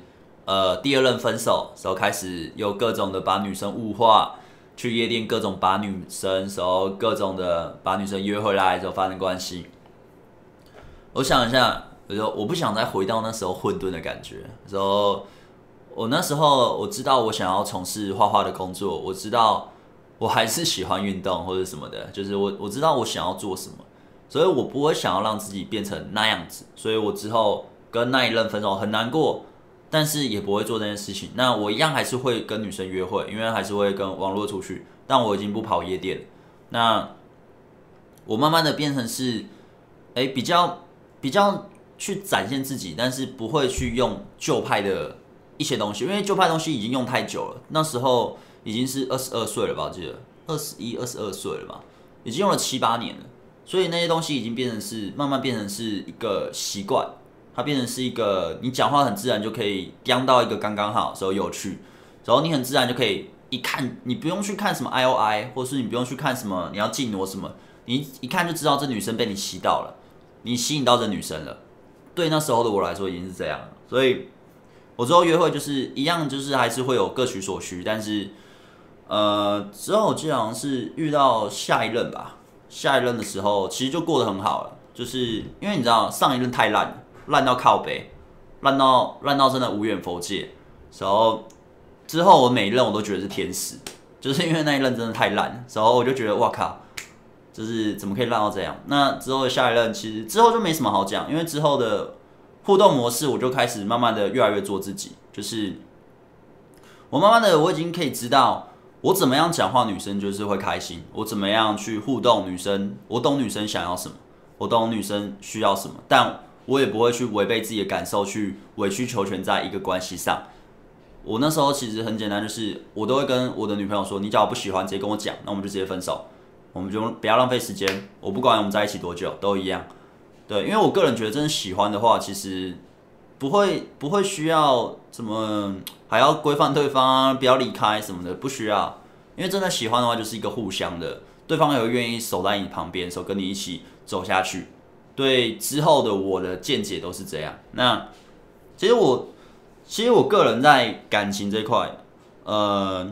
呃，第二任分手时候开始有各种的把女生物化，去夜店各种把女生时候各种的把女生约回来之后发生关系。我想一下，我说我不想再回到那时候混沌的感觉。然后我那时候我知道我想要从事画画的工作，我知道我还是喜欢运动或者什么的，就是我我知道我想要做什么，所以我不会想要让自己变成那样子。所以我之后跟那一任分手很难过。但是也不会做这件事情。那我一样还是会跟女生约会，因为还是会跟网络出去。但我已经不跑夜店。那我慢慢的变成是，哎，比较比较去展现自己，但是不会去用旧派的一些东西，因为旧派东西已经用太久了。那时候已经是二十二岁了吧？我记得二十一、二十二岁了吧？已经用了七八年了。所以那些东西已经变成是慢慢变成是一个习惯。它变成是一个，你讲话很自然就可以讲到一个刚刚好，时候有趣，然后你很自然就可以一看，你不用去看什么 I O I，或是你不用去看什么你要进我什么，你一看就知道这女生被你吸到了，你吸引到这女生了。对那时候的我来说已经是这样了，所以我之后约会就是一样，就是还是会有各取所需，但是呃之后我记得好像是遇到下一任吧，下一任的时候其实就过得很好了，就是因为你知道上一任太烂了。烂到靠北，烂到烂到真的无远佛界。然后之后我每一任我都觉得是天使，就是因为那一任真的太烂，然后我就觉得哇靠，就是怎么可以烂到这样？那之后的下一任其实之后就没什么好讲，因为之后的互动模式我就开始慢慢的越来越做自己，就是我慢慢的我已经可以知道我怎么样讲话女生就是会开心，我怎么样去互动女生，我懂女生想要什么，我懂女生需要什么，但。我也不会去违背自己的感受，去委曲求全在一个关系上。我那时候其实很简单，就是我都会跟我的女朋友说：“你只要不喜欢，直接跟我讲，那我们就直接分手，我们就不要浪费时间。我不管我们在一起多久，都一样。”对，因为我个人觉得，真的喜欢的话，其实不会不会需要什么还要规范对方啊，不要离开什么的，不需要。因为真的喜欢的话，就是一个互相的，对方也会愿意守在你旁边，守跟你一起走下去。对之后的我的见解都是这样。那其实我，其实我个人在感情这块，呃，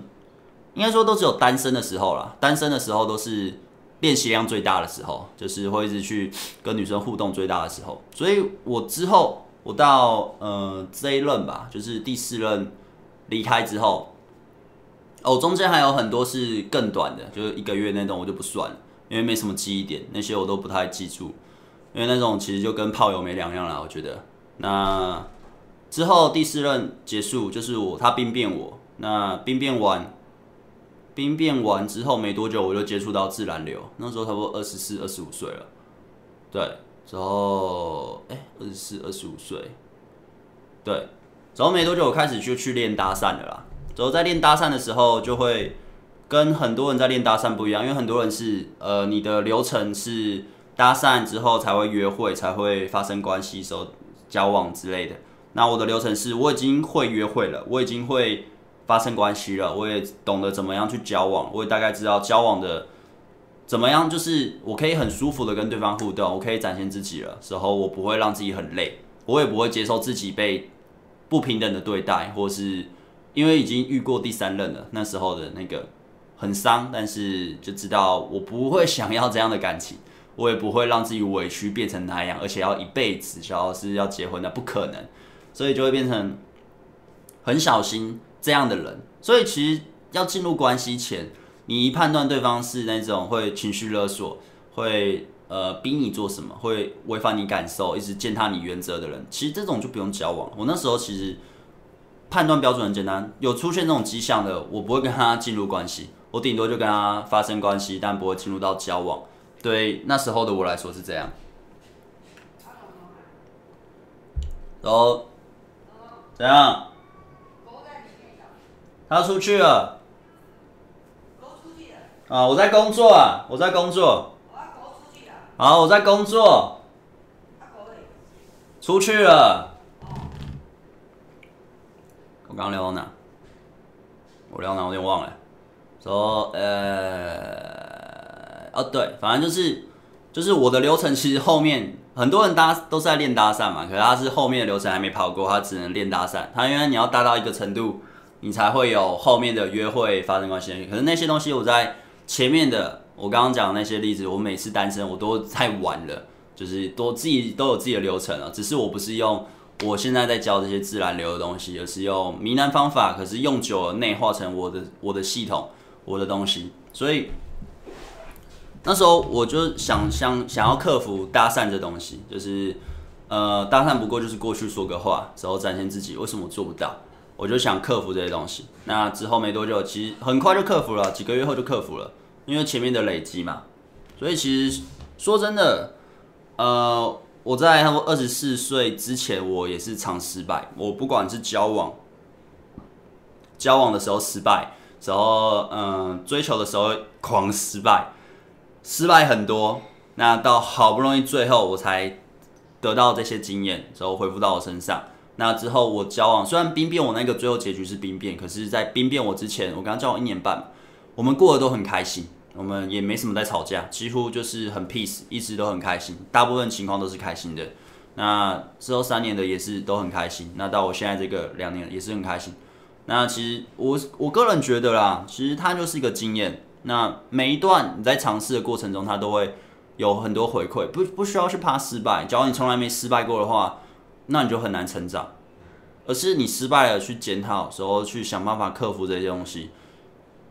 应该说都只有单身的时候啦。单身的时候都是练习量最大的时候，就是会一直去跟女生互动最大的时候。所以我之后，我到呃这一任吧，就是第四任离开之后，哦，中间还有很多是更短的，就是一个月那种，我就不算了，因为没什么记忆点，那些我都不太记住。因为那种其实就跟炮友没两样了，我觉得。那之后第四任结束，就是我他兵变我，那兵变完，兵变完之后没多久，我就接触到自然流，那时候差不多二十四、二十五岁了。对，之后哎，二十四、二十五岁，对，之后没多久，我开始就去练搭讪了啦。之后在练搭讪的时候，就会跟很多人在练搭讪不一样，因为很多人是呃，你的流程是。搭讪之后才会约会，才会发生关系，时候交往之类的。那我的流程是，我已经会约会了，我已经会发生关系了，我也懂得怎么样去交往，我也大概知道交往的怎么样，就是我可以很舒服的跟对方互动，我可以展现自己了，时候我不会让自己很累，我也不会接受自己被不平等的对待，或是因为已经遇过第三任了，那时候的那个很伤，但是就知道我不会想要这样的感情。我也不会让自己委屈变成那样，而且要一辈子，想要是要结婚的，不可能，所以就会变成很小心这样的人。所以其实要进入关系前，你一判断对方是那种会情绪勒索，会呃逼你做什么，会违反你感受，一直践踏你原则的人，其实这种就不用交往。我那时候其实判断标准很简单，有出现这种迹象的，我不会跟他进入关系，我顶多就跟他发生关系，但不会进入到交往。对那时候的我来说是这样，然后怎样？他出去了。啊，我在工作啊，我在工作。好，我在工作。出去了。我刚聊到哪？我聊到哪？我有点忘了。说，呃，哦，对，反正就是，就是我的流程，其实后面很多人搭都是在练搭讪嘛，可是他是后面的流程还没跑过，他只能练搭讪。他因为你要搭到一个程度，你才会有后面的约会发生关系。可是那些东西我在。前面的我刚刚讲的那些例子，我每次单身我都太晚了，就是都自己都有自己的流程了。只是我不是用我现在在教这些自然流的东西，而是用谜难方法。可是用久了内化成我的我的系统，我的东西。所以那时候我就想想想要克服搭讪这东西，就是呃搭讪不过就是过去说个话，之后展现自己，为什么做不到？我就想克服这些东西。那之后没多久，其实很快就克服了，几个月后就克服了。因为前面的累积嘛，所以其实说真的，呃，我在他们二十四岁之前，我也是常失败。我不管是交往，交往的时候失败，然后嗯、追求的时候狂失败，失败很多。那到好不容易最后我才得到这些经验，之后恢复到我身上。那之后我交往，虽然兵变我那个最后结局是兵变，可是在兵变我之前，我跟他交往一年半，我们过得都很开心。我们也没什么在吵架，几乎就是很 peace，一直都很开心，大部分情况都是开心的。那之后三年的也是都很开心，那到我现在这个两年也是很开心。那其实我我个人觉得啦，其实它就是一个经验。那每一段你在尝试的过程中，它都会有很多回馈，不不需要去怕失败。假如你从来没失败过的话，那你就很难成长。而是你失败了去检讨，时候去想办法克服这些东西。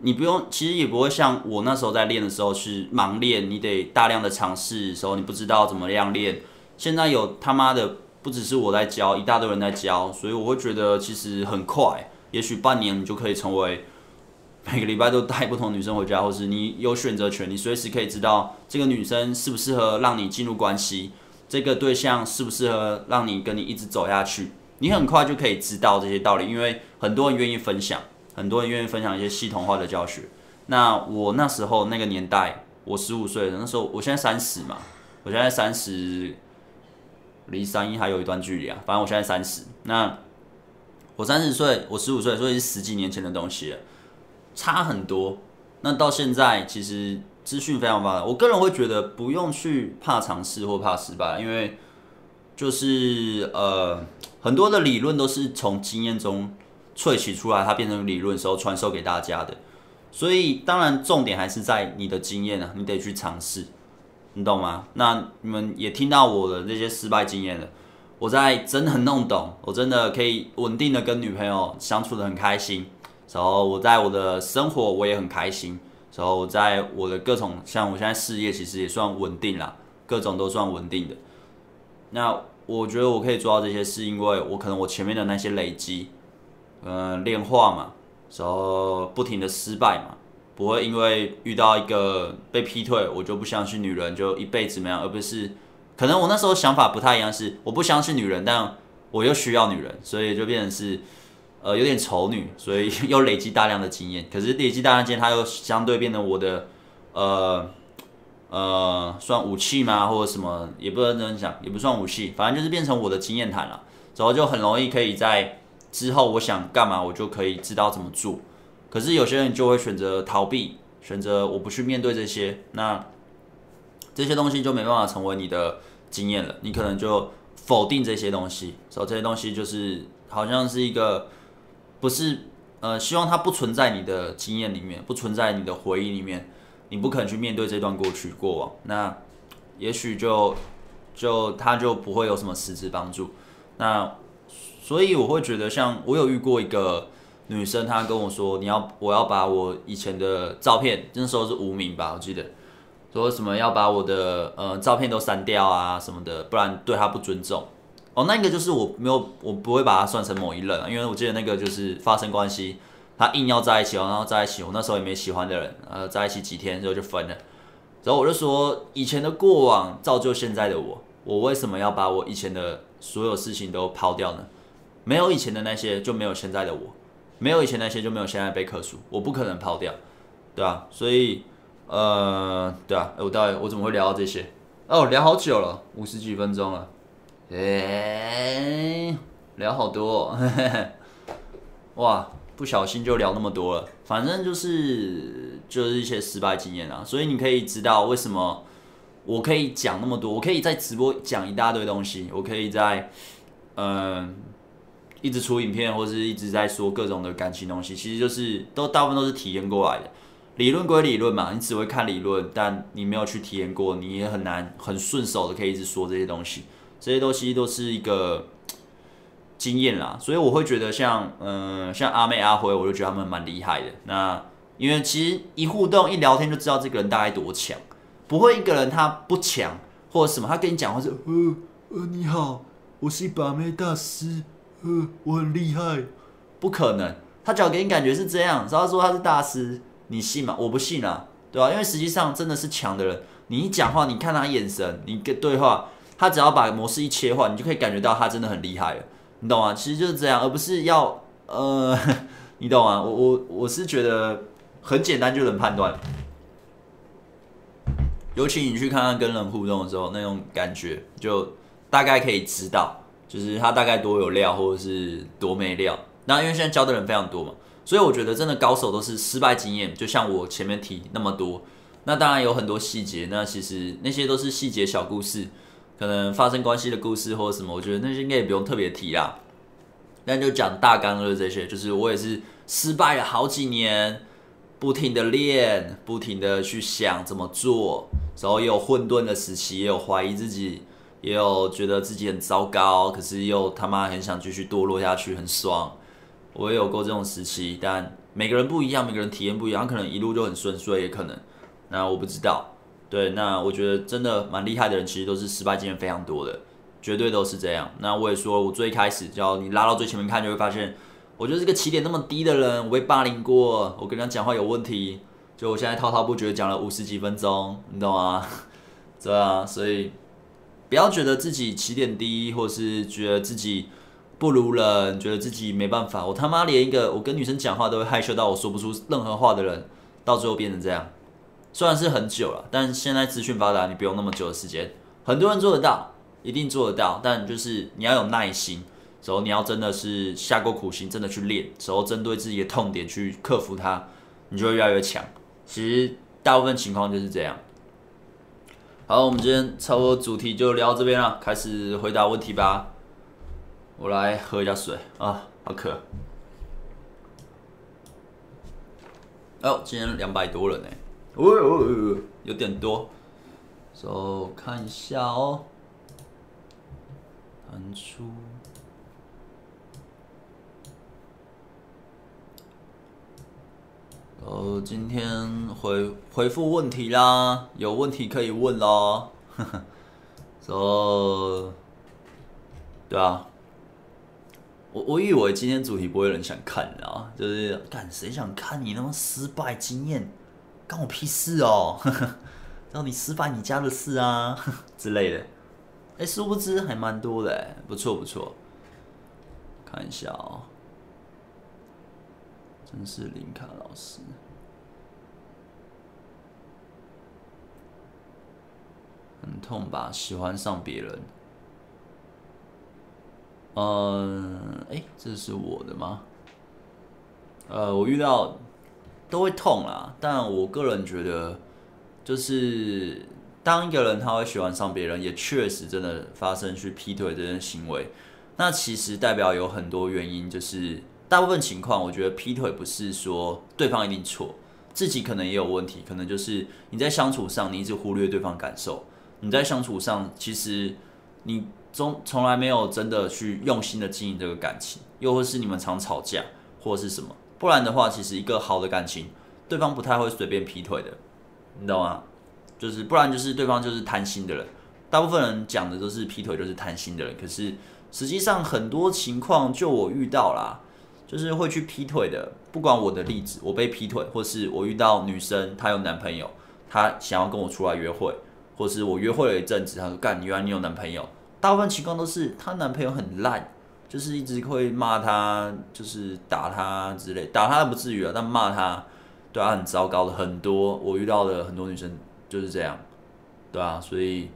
你不用，其实也不会像我那时候在练的时候是盲练，你得大量的尝试的时候，你不知道怎么样练。现在有他妈的不只是我在教，一大堆人在教，所以我会觉得其实很快，也许半年你就可以成为每个礼拜都带不同女生回家，或是你有选择权，你随时可以知道这个女生适不适合让你进入关系，这个对象适不适合让你跟你一直走下去，你很快就可以知道这些道理，因为很多人愿意分享。很多人愿意分享一些系统化的教学。那我那时候那个年代，我十五岁的那时候，我现在三十嘛，我现在三十，离三一还有一段距离啊。反正我现在三十，那我三十岁，我十五岁，所以是十几年前的东西了，差很多。那到现在，其实资讯非常发达，我个人会觉得不用去怕尝试或怕失败，因为就是呃，很多的理论都是从经验中。萃取出来，它变成理论的时候传授给大家的，所以当然重点还是在你的经验啊，你得去尝试，你懂吗？那你们也听到我的这些失败经验了，我在真的很弄懂，我真的可以稳定的跟女朋友相处得很开心，然后我在我的生活我也很开心，然后我在我的各种像我现在事业其实也算稳定啦，各种都算稳定的。那我觉得我可以做到这些，是因为我可能我前面的那些累积。嗯，炼化嘛，然后不停的失败嘛，不会因为遇到一个被劈腿，我就不相信女人，就一辈子没有，而不是，可能我那时候想法不太一样，是我不相信女人，但我又需要女人，所以就变成是，呃，有点丑女，所以 又累积大量的经验，可是累积大量经验，它又相对变成我的，呃，呃，算武器吗？或者什么，也不能这么讲，也不算武器，反正就是变成我的经验谈了，然后就很容易可以在。之后我想干嘛，我就可以知道怎么做。可是有些人就会选择逃避，选择我不去面对这些，那这些东西就没办法成为你的经验了。你可能就否定这些东西，所以这些东西就是好像是一个不是呃，希望它不存在你的经验里面，不存在你的回忆里面，你不肯去面对这段过去过往，那也许就就它就不会有什么实质帮助。那。所以我会觉得，像我有遇过一个女生，她跟我说：“你要，我要把我以前的照片，那时候是无名吧，我记得，说什么要把我的呃照片都删掉啊什么的，不然对她不尊重。”哦，那个就是我没有，我不会把它算成某一任，因为我记得那个就是发生关系，他硬要在一起，然后在一起，我那时候也没喜欢的人，呃，在一起几天之后就分了。然后我就说，以前的过往造就现在的我，我为什么要把我以前的所有事情都抛掉呢？没有以前的那些，就没有现在的我。没有以前那些就没有现在备课书，我不可能抛掉，对啊，所以呃，对啊，我到底我怎么会聊到这些？哦，聊好久了，五十几分钟了，哎、聊好多，哦，哇，不小心就聊那么多了。反正就是就是一些失败经验啊，所以你可以知道为什么我可以讲那么多，我可以在直播讲一大堆东西，我可以在嗯、一直出影片，或是一直在说各种的感情东西，其实就是都大部分都是体验过来的。理论归理论嘛，你只会看理论，但你没有去体验过，你也很难很顺手的可以一直说这些东西。这些东西都是一个。经验啦，所以我会觉得像，嗯、像阿妹、阿辉，我就觉得他们蛮厉害的。那因为其实一互动、一聊天就知道这个人大概多强，不会一个人他不强或者什么，他跟你讲话是，呃呃，你好，我是把妹大师，呃，我很厉害，不可能，他只要给你感觉是这样，只要说他是大师，你信吗？我不信啊，对吧、啊？因为实际上真的是强的人，你一讲话，你看他眼神，你跟对话，他只要把模式一切换，你就可以感觉到他真的很厉害了。你懂吗？其实就是这样，而不是要呃，你懂吗？我我我是觉得很简单就能判断，尤其你去看看跟人互动的时候，那种感觉就大概可以知道，就是他大概多有料，或者是多没料。那因为现在教的人非常多嘛，所以我觉得真的高手都是失败经验，就像我前面提那么多。那当然有很多细节，那其实那些都是细节小故事。可能发生关系的故事或者什么，我觉得那些应该也不用特别提啦。那就讲大纲的这些，就是我也是失败了好几年，不停的练，不停的去想怎么做，然后也有混沌的时期，也有怀疑自己，也有觉得自己很糟糕，可是又他妈很想继续堕落下去，很爽。我也有过这种时期，但每个人不一样，每个人体验不一样，可能一路就很顺遂，也可能。那我不知道。对，那我觉得真的蛮厉害的人，其实都是失败经验非常多的，绝对都是这样。那我也说，我最开始，叫你拉到最前面看，就会发现，我就是个起点那么低的人，我被霸凌过，我跟人家讲话有问题，就我现在滔滔不绝讲了五十几分钟，你懂吗？对啊，所以不要觉得自己起点低，或是觉得自己不如人，觉得自己没办法。我他妈连一个我跟女生讲话都会害羞到我说不出任何话的人，到最后变成这样。虽然是很久了，但现在资讯发达，你不用那么久的时间，很多人做得到，一定做得到。但就是你要有耐心，时候你要真的是下过苦心，真的去练，时候针对自己的痛点去克服它，你就会越来越强。其实大部分情况就是这样。好，我们今天差不多主题就聊到这边了，开始回答问题吧。我来喝一下水啊，好渴。哦，今天两百多人呢。哦，哦，哦，有点多，走、so, 看一下哦。弹出。哦，今天回回复问题啦，有问题可以问咯。呵呵。走。对啊。我我以为今天主题不会有人想看的啊，就是干谁想看你那么失败经验？关我屁事哦！让你失败你家的事啊 之类的。哎，殊不知还蛮多的，不错不错。看一下哦，真是林卡老师，很痛吧？喜欢上别人？嗯，哎，这是我的吗？呃，我遇到。都会痛啦，但我个人觉得，就是当一个人他会喜欢上别人，也确实真的发生去劈腿这件行为，那其实代表有很多原因，就是大部分情况，我觉得劈腿不是说对方一定错，自己可能也有问题，可能就是你在相处上你一直忽略对方感受，你在相处上其实你从从来没有真的去用心的经营这个感情，又或是你们常吵架，或是什么。不然的话，其实一个好的感情，对方不太会随便劈腿的，你懂吗？就是不然就是对方就是贪心的人，大部分人讲的都是劈腿就是贪心的人，可是实际上很多情况就我遇到啦，就是会去劈腿的。不管我的例子，我被劈腿，或是我遇到女生她有男朋友，她想要跟我出来约会，或是我约会了一阵子，她说干，原来你有男朋友，大部分情况都是她男朋友很烂，就是一直会骂他，就是打他之类，打他不至于啊，但骂他对他很糟糕的很多，我遇到的很多女生就是这样，对啊，所以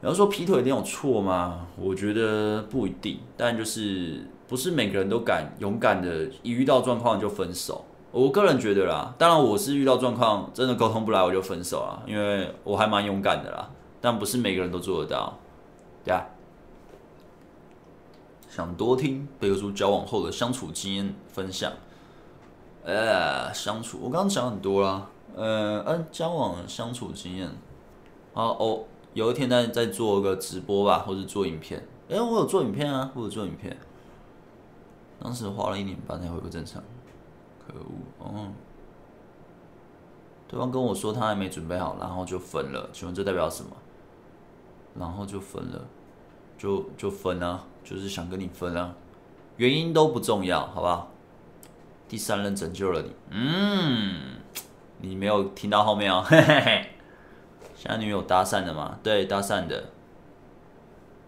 你要说劈腿一定有错吗？我觉得不一定，但就是不是每个人都敢勇敢的，一遇到状况就分手。我个人觉得啦，当然我是遇到状况真的沟通不来我就分手了，因为我还蛮勇敢的啦，但不是每个人都做得到，对啊。想多听贝克书交往后的相处经验分享，呃，相处我刚刚讲很多啦，呃，嗯，交往相处经验，啊哦，有一天在在做个直播吧，或者做影片，哎、我有做影片啊，或者做影片，当时花了一年半才恢复正常，可恶，哦，对方跟我说他还没准备好，然后就分了，请问这代表什么？然后就分了，就就分啊。就是想跟你分啊，原因都不重要，好不好？第三任拯救了你，嗯，你没有听到后面哦，嘿嘿嘿。现在女友搭讪的吗？对，搭讪的，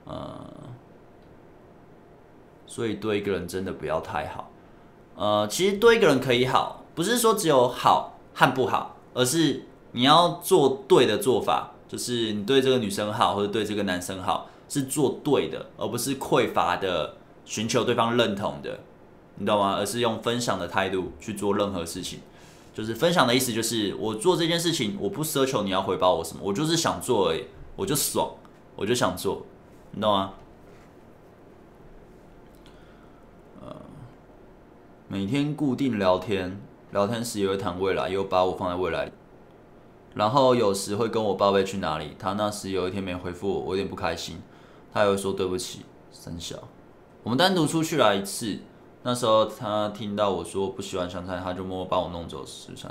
嗯，所以对一个人真的不要太好，呃，其实对一个人可以好，不是说只有好和不好，而是你要做对的做法，就是你对这个女生好，或者对这个男生好。是做对的，而不是匮乏的寻求对方认同的，你懂吗？而是用分享的态度去做任何事情。就是分享的意思，就是我做这件事情，我不奢求你要回报我什么，我就是想做而已，我就爽，我就想做，你懂吗？呃，每天固定聊天，聊天时也会谈未来，又把我放在未来。然后有时会跟我报备去哪里，他那时有一天没回复我，我有点不开心。他还会说对不起，三小。我们单独出去了一次，那时候他听到我说不喜欢香菜，他就默默帮我弄走，是不是？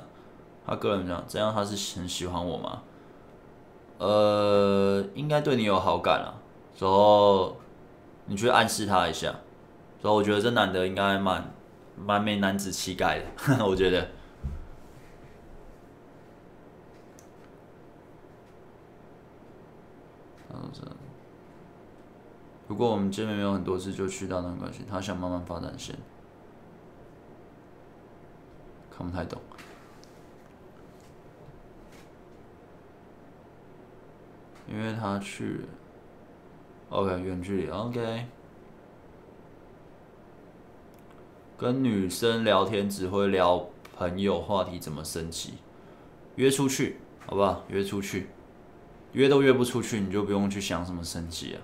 他个人讲，这样他是很喜欢我吗？呃，应该对你有好感啊。然后你去暗示他一下。然后我觉得这男的应该蛮蛮没男子气概的，我觉得。如果我们见面没有很多次，就去到那关系。他想慢慢发展线，看不太懂。因为他去，OK，远距离，OK。跟女生聊天只会聊朋友话题，怎么升级？约出去，好不好？约出去，约都约不出去，你就不用去想什么升级啊。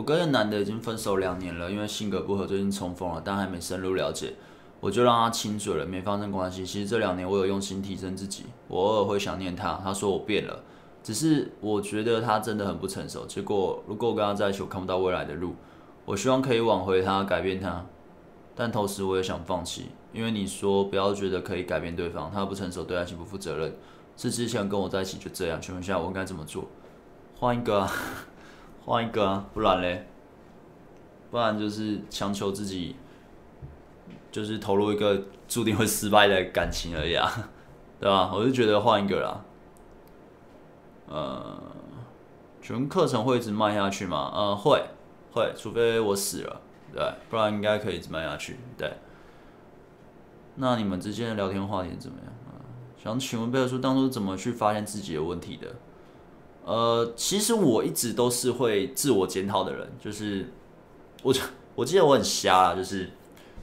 我跟那男的已经分手两年了，因为性格不合，最近重逢了，但还没深入了解，我就让他亲嘴了，没发生关系。其实这两年我有用心提升自己，我偶尔会想念他，他说我变了，只是我觉得他真的很不成熟。结果如果我跟他在一起，我看不到未来的路。我希望可以挽回他，改变他，但同时我也想放弃，因为你说不要觉得可以改变对方，他不成熟，对爱情不负责任，是之前跟我在一起就这样。请问一下，我应该怎么做？换一个。换一个啊，不然嘞？不然就是强求自己，就是投入一个注定会失败的感情而已啊，对吧？我就觉得换一个啦。呃，请问课程会一直卖下去吗？呃，会，会，除非我死了，对，不然应该可以一直卖下去，对。那你们之间的聊天话题怎么样？想请问贝克书当初怎么去发现自己的问题的？呃，其实我一直都是会自我检讨的人，就是我我记得我很瞎啊，就是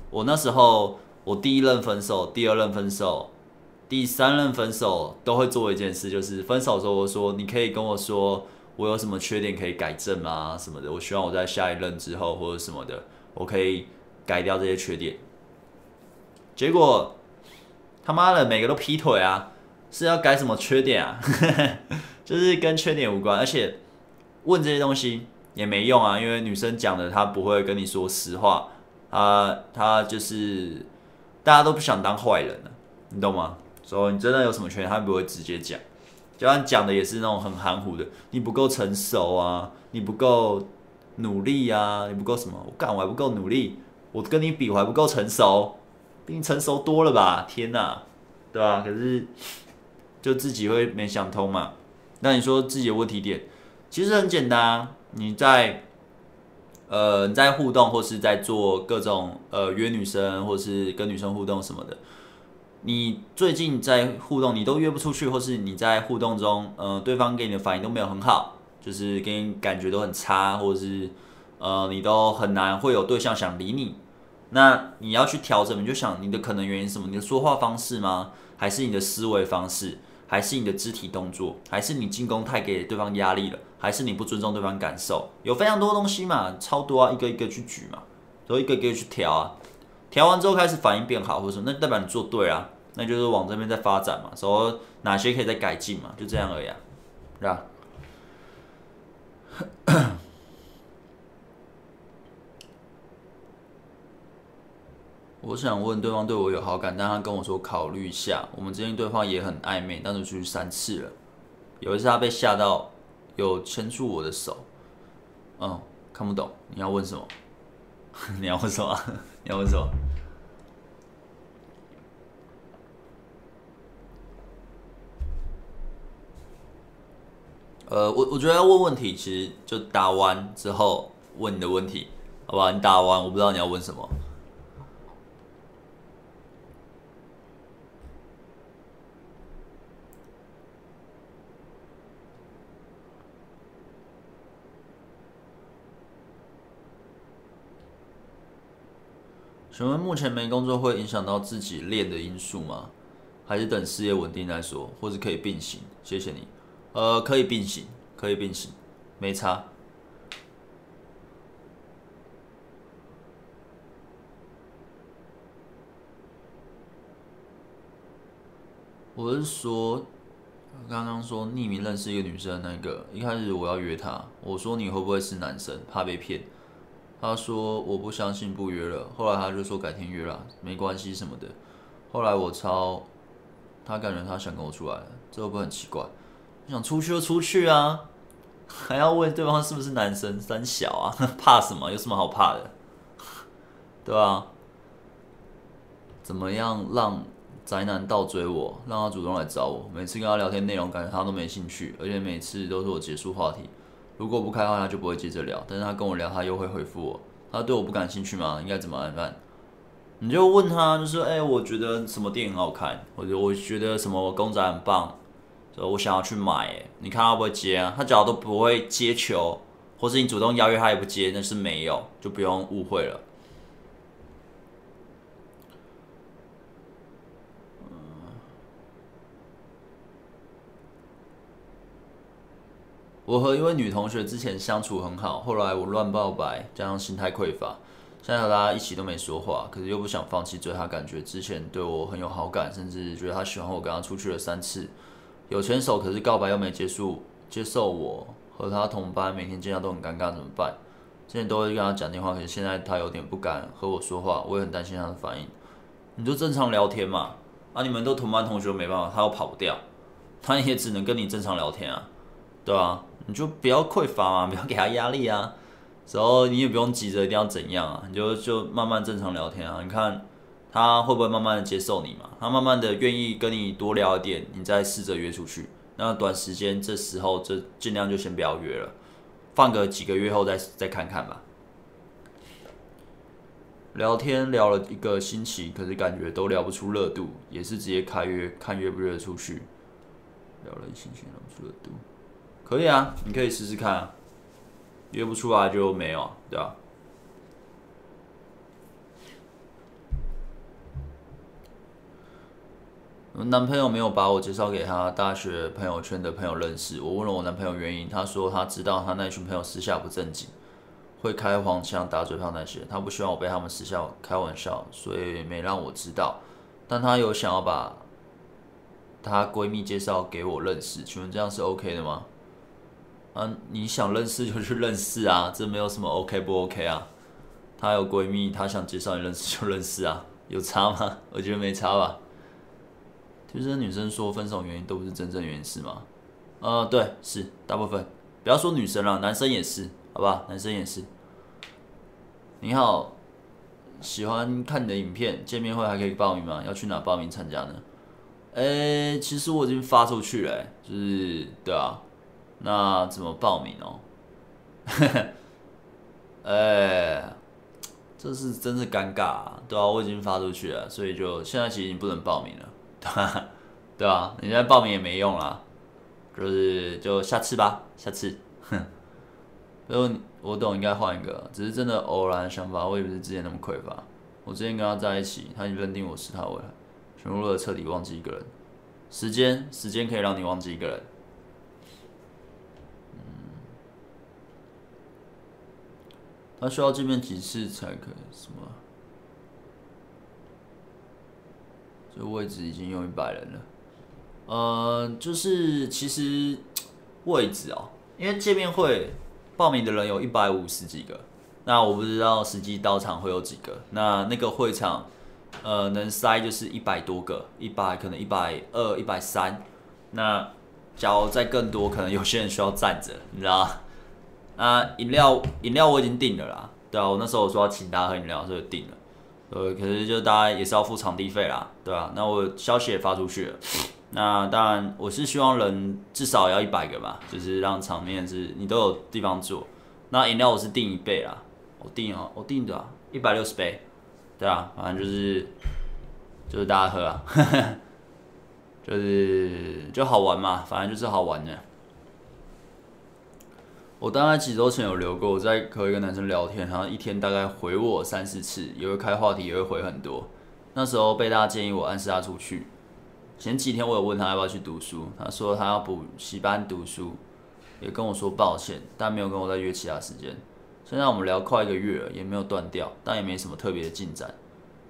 我那时候我第一任分手、第二任分手、第三任分手都会做一件事，就是分手的时候我说，你可以跟我说我有什么缺点可以改正吗？什么的，我希望我在下一任之后或者什么的，我可以改掉这些缺点。结果他妈的每个都劈腿啊，是要改什么缺点啊？就是跟缺点无关，而且问这些东西也没用啊，因为女生讲的她不会跟你说实话，她她就是大家都不想当坏人了，你懂吗？所以你真的有什么缺点，她不会直接讲，就算讲的也是那种很含糊的，你不够成熟啊，你不够努力啊，你不够什么？我干，我还不够努力，我跟你比我还不够成熟，比你成熟多了吧？天哪，对吧？可是就自己会没想通嘛。那你说自己的问题点，其实很简单啊，你在呃你在互动或是在做各种呃约女生或是跟女生互动什么的。你最近在互动，你都约不出去，或是你在互动中，呃，对方给你的反应都没有很好，就是给你感觉都很差，或者是呃，你都很难会有对象想理你。那你要去调整，你就想你的可能原因是什么？你的说话方式吗？还是你的思维方式？还是你的肢体动作？还是你进攻太给对方压力了？还是你不尊重对方感受？有非常多东西嘛，超多啊，一个一个去举嘛，都一个一个去调啊。调完之后开始反应变好，或者什么，那代表你做对啊，那就是往这边在发展嘛，说哪些可以再改进嘛，就这样而已啊，是吧？我想问对方对我有好感，但他跟我说考虑一下，我们之间对话也很暧昧，但是出去三次了，有一次他被吓到，有牵住我的手，嗯，看不懂，你要问什么？你要问什么？你要问什么？呃，我我觉得要问问题，其实就打完之后问你的问题，好不好？你打完，我不知道你要问什么。请问目前没工作会影响到自己练的因素吗？还是等事业稳定再说，或是可以并行？谢谢你。呃，可以并行，可以并行，没差。我是说，刚刚说匿名认识一个女生那个，一开始我要约她，我说你会不会是男生，怕被骗。他说我不相信，不约了。后来他就说改天约了，没关系什么的。后来我超，他感觉他想跟我出来，这会不会很奇怪？想出去就出去啊，还要问对方是不是男生？三小啊，怕什么？有什么好怕的？对啊，怎么样让宅男倒追我，让他主动来找我？每次跟他聊天内容，感觉他都没兴趣，而且每次都是我结束话题。如果不开的话，他就不会接着聊。但是他跟我聊，他又会回复我。他对我不感兴趣吗？应该怎么办？你就问他，就说：“哎、我觉得什么电影好看，或者我觉得什么公仔很棒，所以我想要去买。”哎，你看他会不会接啊？他只要都不会接球，或是你主动邀约他也不接，那是没有，就不用误会了。我和一位女同学之前相处很好，后来我乱报白，加上心态匮乏，现在和她一起都没说话，可是又不想放弃追她，感觉之前对我很有好感，甚至觉得她喜欢我，跟她出去了三次，有牵手，可是告白又没结束，接受我和她同班，每天见到都很尴尬，怎么办？之前都会跟她讲电话，可是现在她有点不敢和我说话，我也很担心她的反应。你就正常聊天嘛，啊，你们都同班同学，没办法，她又跑不掉，她也只能跟你正常聊天啊，对吧？你就不要匮乏嘛，不要给他压力啊，然后你也不用急着一定要怎样啊，你就就慢慢正常聊天啊。你看他会不会慢慢的接受你嘛？他慢慢的愿意跟你多聊一点，你再试着约出去。那短时间这时候就尽量就先不要约了，放个几个月后再再看看吧。聊天聊了一个星期，可是感觉都聊不出热度，也是直接开约，看约不约得出去。聊了一星期，聊不出热度。可以啊，你可以试试看啊，约不出来就没有，对吧？我男朋友没有把我介绍给他大学朋友圈的朋友认识，我问了我男朋友原因，他说他知道他那群朋友私下不正经，会开黄腔、打嘴炮那些，他不希望我被他们私下开玩笑，所以没让我知道。但他有想要把她闺蜜介绍给我认识，请问这样是 OK 的吗？啊，你想认识就去认识啊，这没有什么 OK 不 OK 啊。她有闺蜜，她想介绍你认识就认识啊，有差吗？我觉得没差吧。就是女生说分手原因都不是真正原因是吗？呃，对，是大部分。不要说女生了，男生也是，好吧，男生也是。你好，喜欢看你的影片，见面会还可以报名吗？要去哪报名参加呢？诶、其实我已经发出去了，就是对啊，那怎么报名哦？哎、这是真是尴尬啊，对啊，我已经发出去了，所以就现在其实已经不能报名了，对吧？对啊，你现在报名也没用啦，就是就下次吧，下次，哼。所以我懂，应该换一个，只是真的偶然的想法，我也不是之前那么匮乏。我之前跟他在一起，他已经认定我是他未来，全部都彻底忘记一个人。时间，时间可以让你忘记一个人。他需要见面几次才可以？什么？这位置已经有一百人了。呃，就是其实位置哦，因为见面会。报名的人有一百五十几个，那我不知道实际到场会有几个。那那个会场，呃，能塞就是一百多个，一百可能一百二、一百三。那假如再更多，可能有些人需要站着，你知道？啊，饮料饮料我已经订了啦。对啊，我那时候我说要请大家喝饮料，所以订了。呃，可是就大家也是要付场地费啦，对啊，那我消息也发出去了。那当然，我是希望人至少要一百个吧，就是让场面是你都有地方坐。那饮料我是订一杯啦，我订哦，我订的一百六十杯，对啊，反正就是就是大家喝啊，就是就好玩嘛，反正就是好玩的。我大概几周前有留过，我在和一个男生聊天，然后一天大概回我三四次，也会开话题，也会回很多。那时候被大家建议我暗示他出去。前几天我有问他要不要去读书，他说他要补习班读书，也跟我说抱歉，但没有跟我再约其他时间。现在我们聊快一个月了，也没有断掉，但也没什么特别的进展。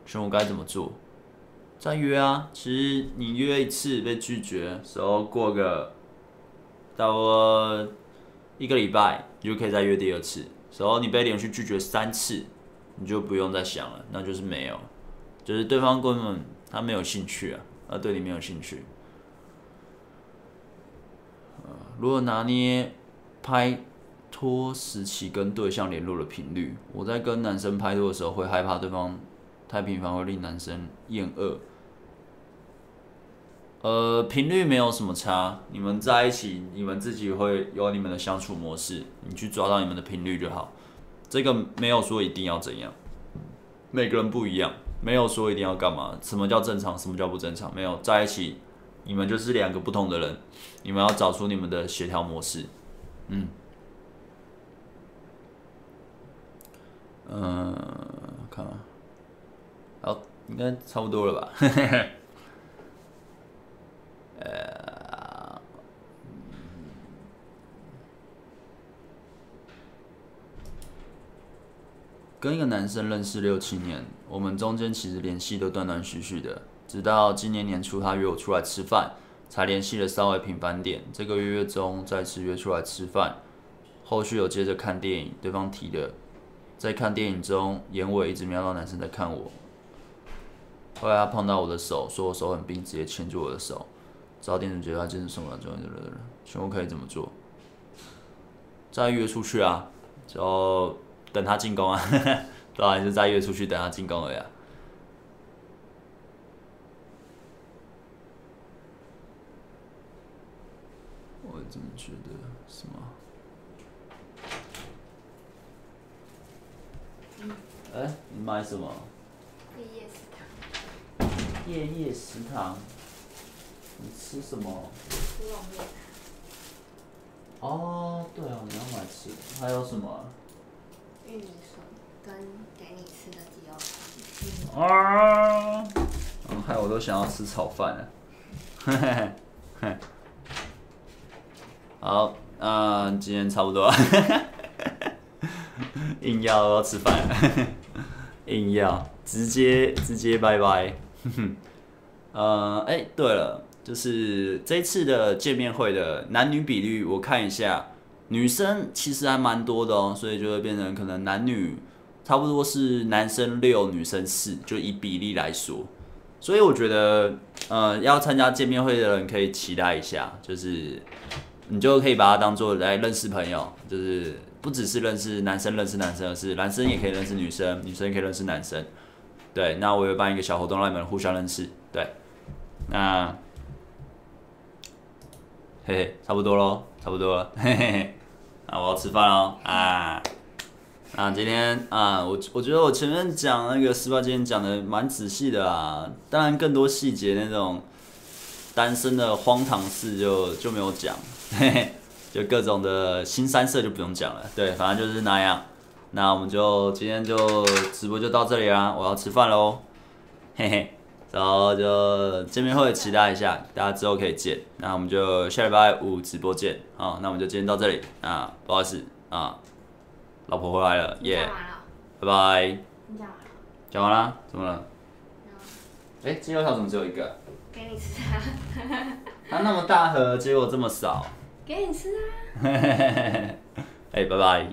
请我该怎么做？再约啊！其实你约一次被拒绝，然后过个到我一个礼拜，你就可以再约第二次。然后你被连续拒绝三次，你就不用再想了，那就是没有，就是对方根本他没有兴趣啊。啊，对你没有兴趣。如果拿捏拍拖时期跟对象联络的频率，我在跟男生拍拖的时候会害怕对方太频繁会令男生厌恶。呃，频率没有什么差，你们在一起，你们自己会有你们的相处模式，你去抓到你们的频率就好。这个没有说一定要怎样，每个人不一样。没有说一定要干嘛，什么叫正常，什么叫不正常？没有在一起，你们就是两个不同的人，你们要找出你们的协调模式。嗯，嗯，看，好，应该差不多了吧？跟一个男生认识六七年，我们中间其实联系都断断续续的，直到今年年初他约我出来吃饭，才联系的稍微频繁点。这个月月中再次约出来吃饭，后续有接着看电影，对方提的，在看电影中眼尾一直瞄到男生在看我，后来他碰到我的手，说我手很冰，直接牵住我的手，早点觉得他真是什么重要的人，请问可以怎么做？再约出去啊，就。等他进攻啊，对啊，你就再约出去等他进攻而已。我怎么觉得什么？哎、欸，你买什么？夜夜食堂。夜夜食堂。你吃什么？乌龙面。哦，对啊，你要买吃的，还有什么？玉米笋跟给你吃的鸡肉饭。啊！嗯，害我都想要吃炒饭了。嘿嘿嘿。好，嗯、呃，今天差不多。硬要要吃饭，硬要直接直接拜拜。呃，哎、欸，对了，就是这次的见面会的男女比率，我看一下。女生其实还蛮多的哦，所以就会变成可能男女差不多是男生六，女生四，就以比例来说。所以我觉得，呃，要参加见面会的人可以期待一下，就是你就可以把它当做来认识朋友，就是不只是认识男生认识男生，而是男生也可以认识女生，女生也可以认识男生。对，那我会办一个小活动，让你们互相认识。对，那嘿嘿，差不多喽，差不多了，嘿嘿嘿。啊，我要吃饭喽啊！啊，今天啊，我我觉得我前面讲那个十八禁讲的蛮仔细的啊，当然更多细节那种单身的荒唐事就就没有讲，嘿嘿，就各种的新三色就不用讲了，对，反正就是那样。那我们就今天就直播就到这里啦，我要吃饭喽，嘿嘿，然后就见面会期待一下，大家之后可以见。那我们就下礼拜五直播见，好，那我们就今天到这里啊，不好意思啊。老婆回来了，耶、yeah！拜拜。你讲完了？讲完了？怎么了？哎、欸，鸡肉条怎么只有一个？给你吃啊！它那么大盒，结果这么少。给你吃啊！哎、欸，拜拜。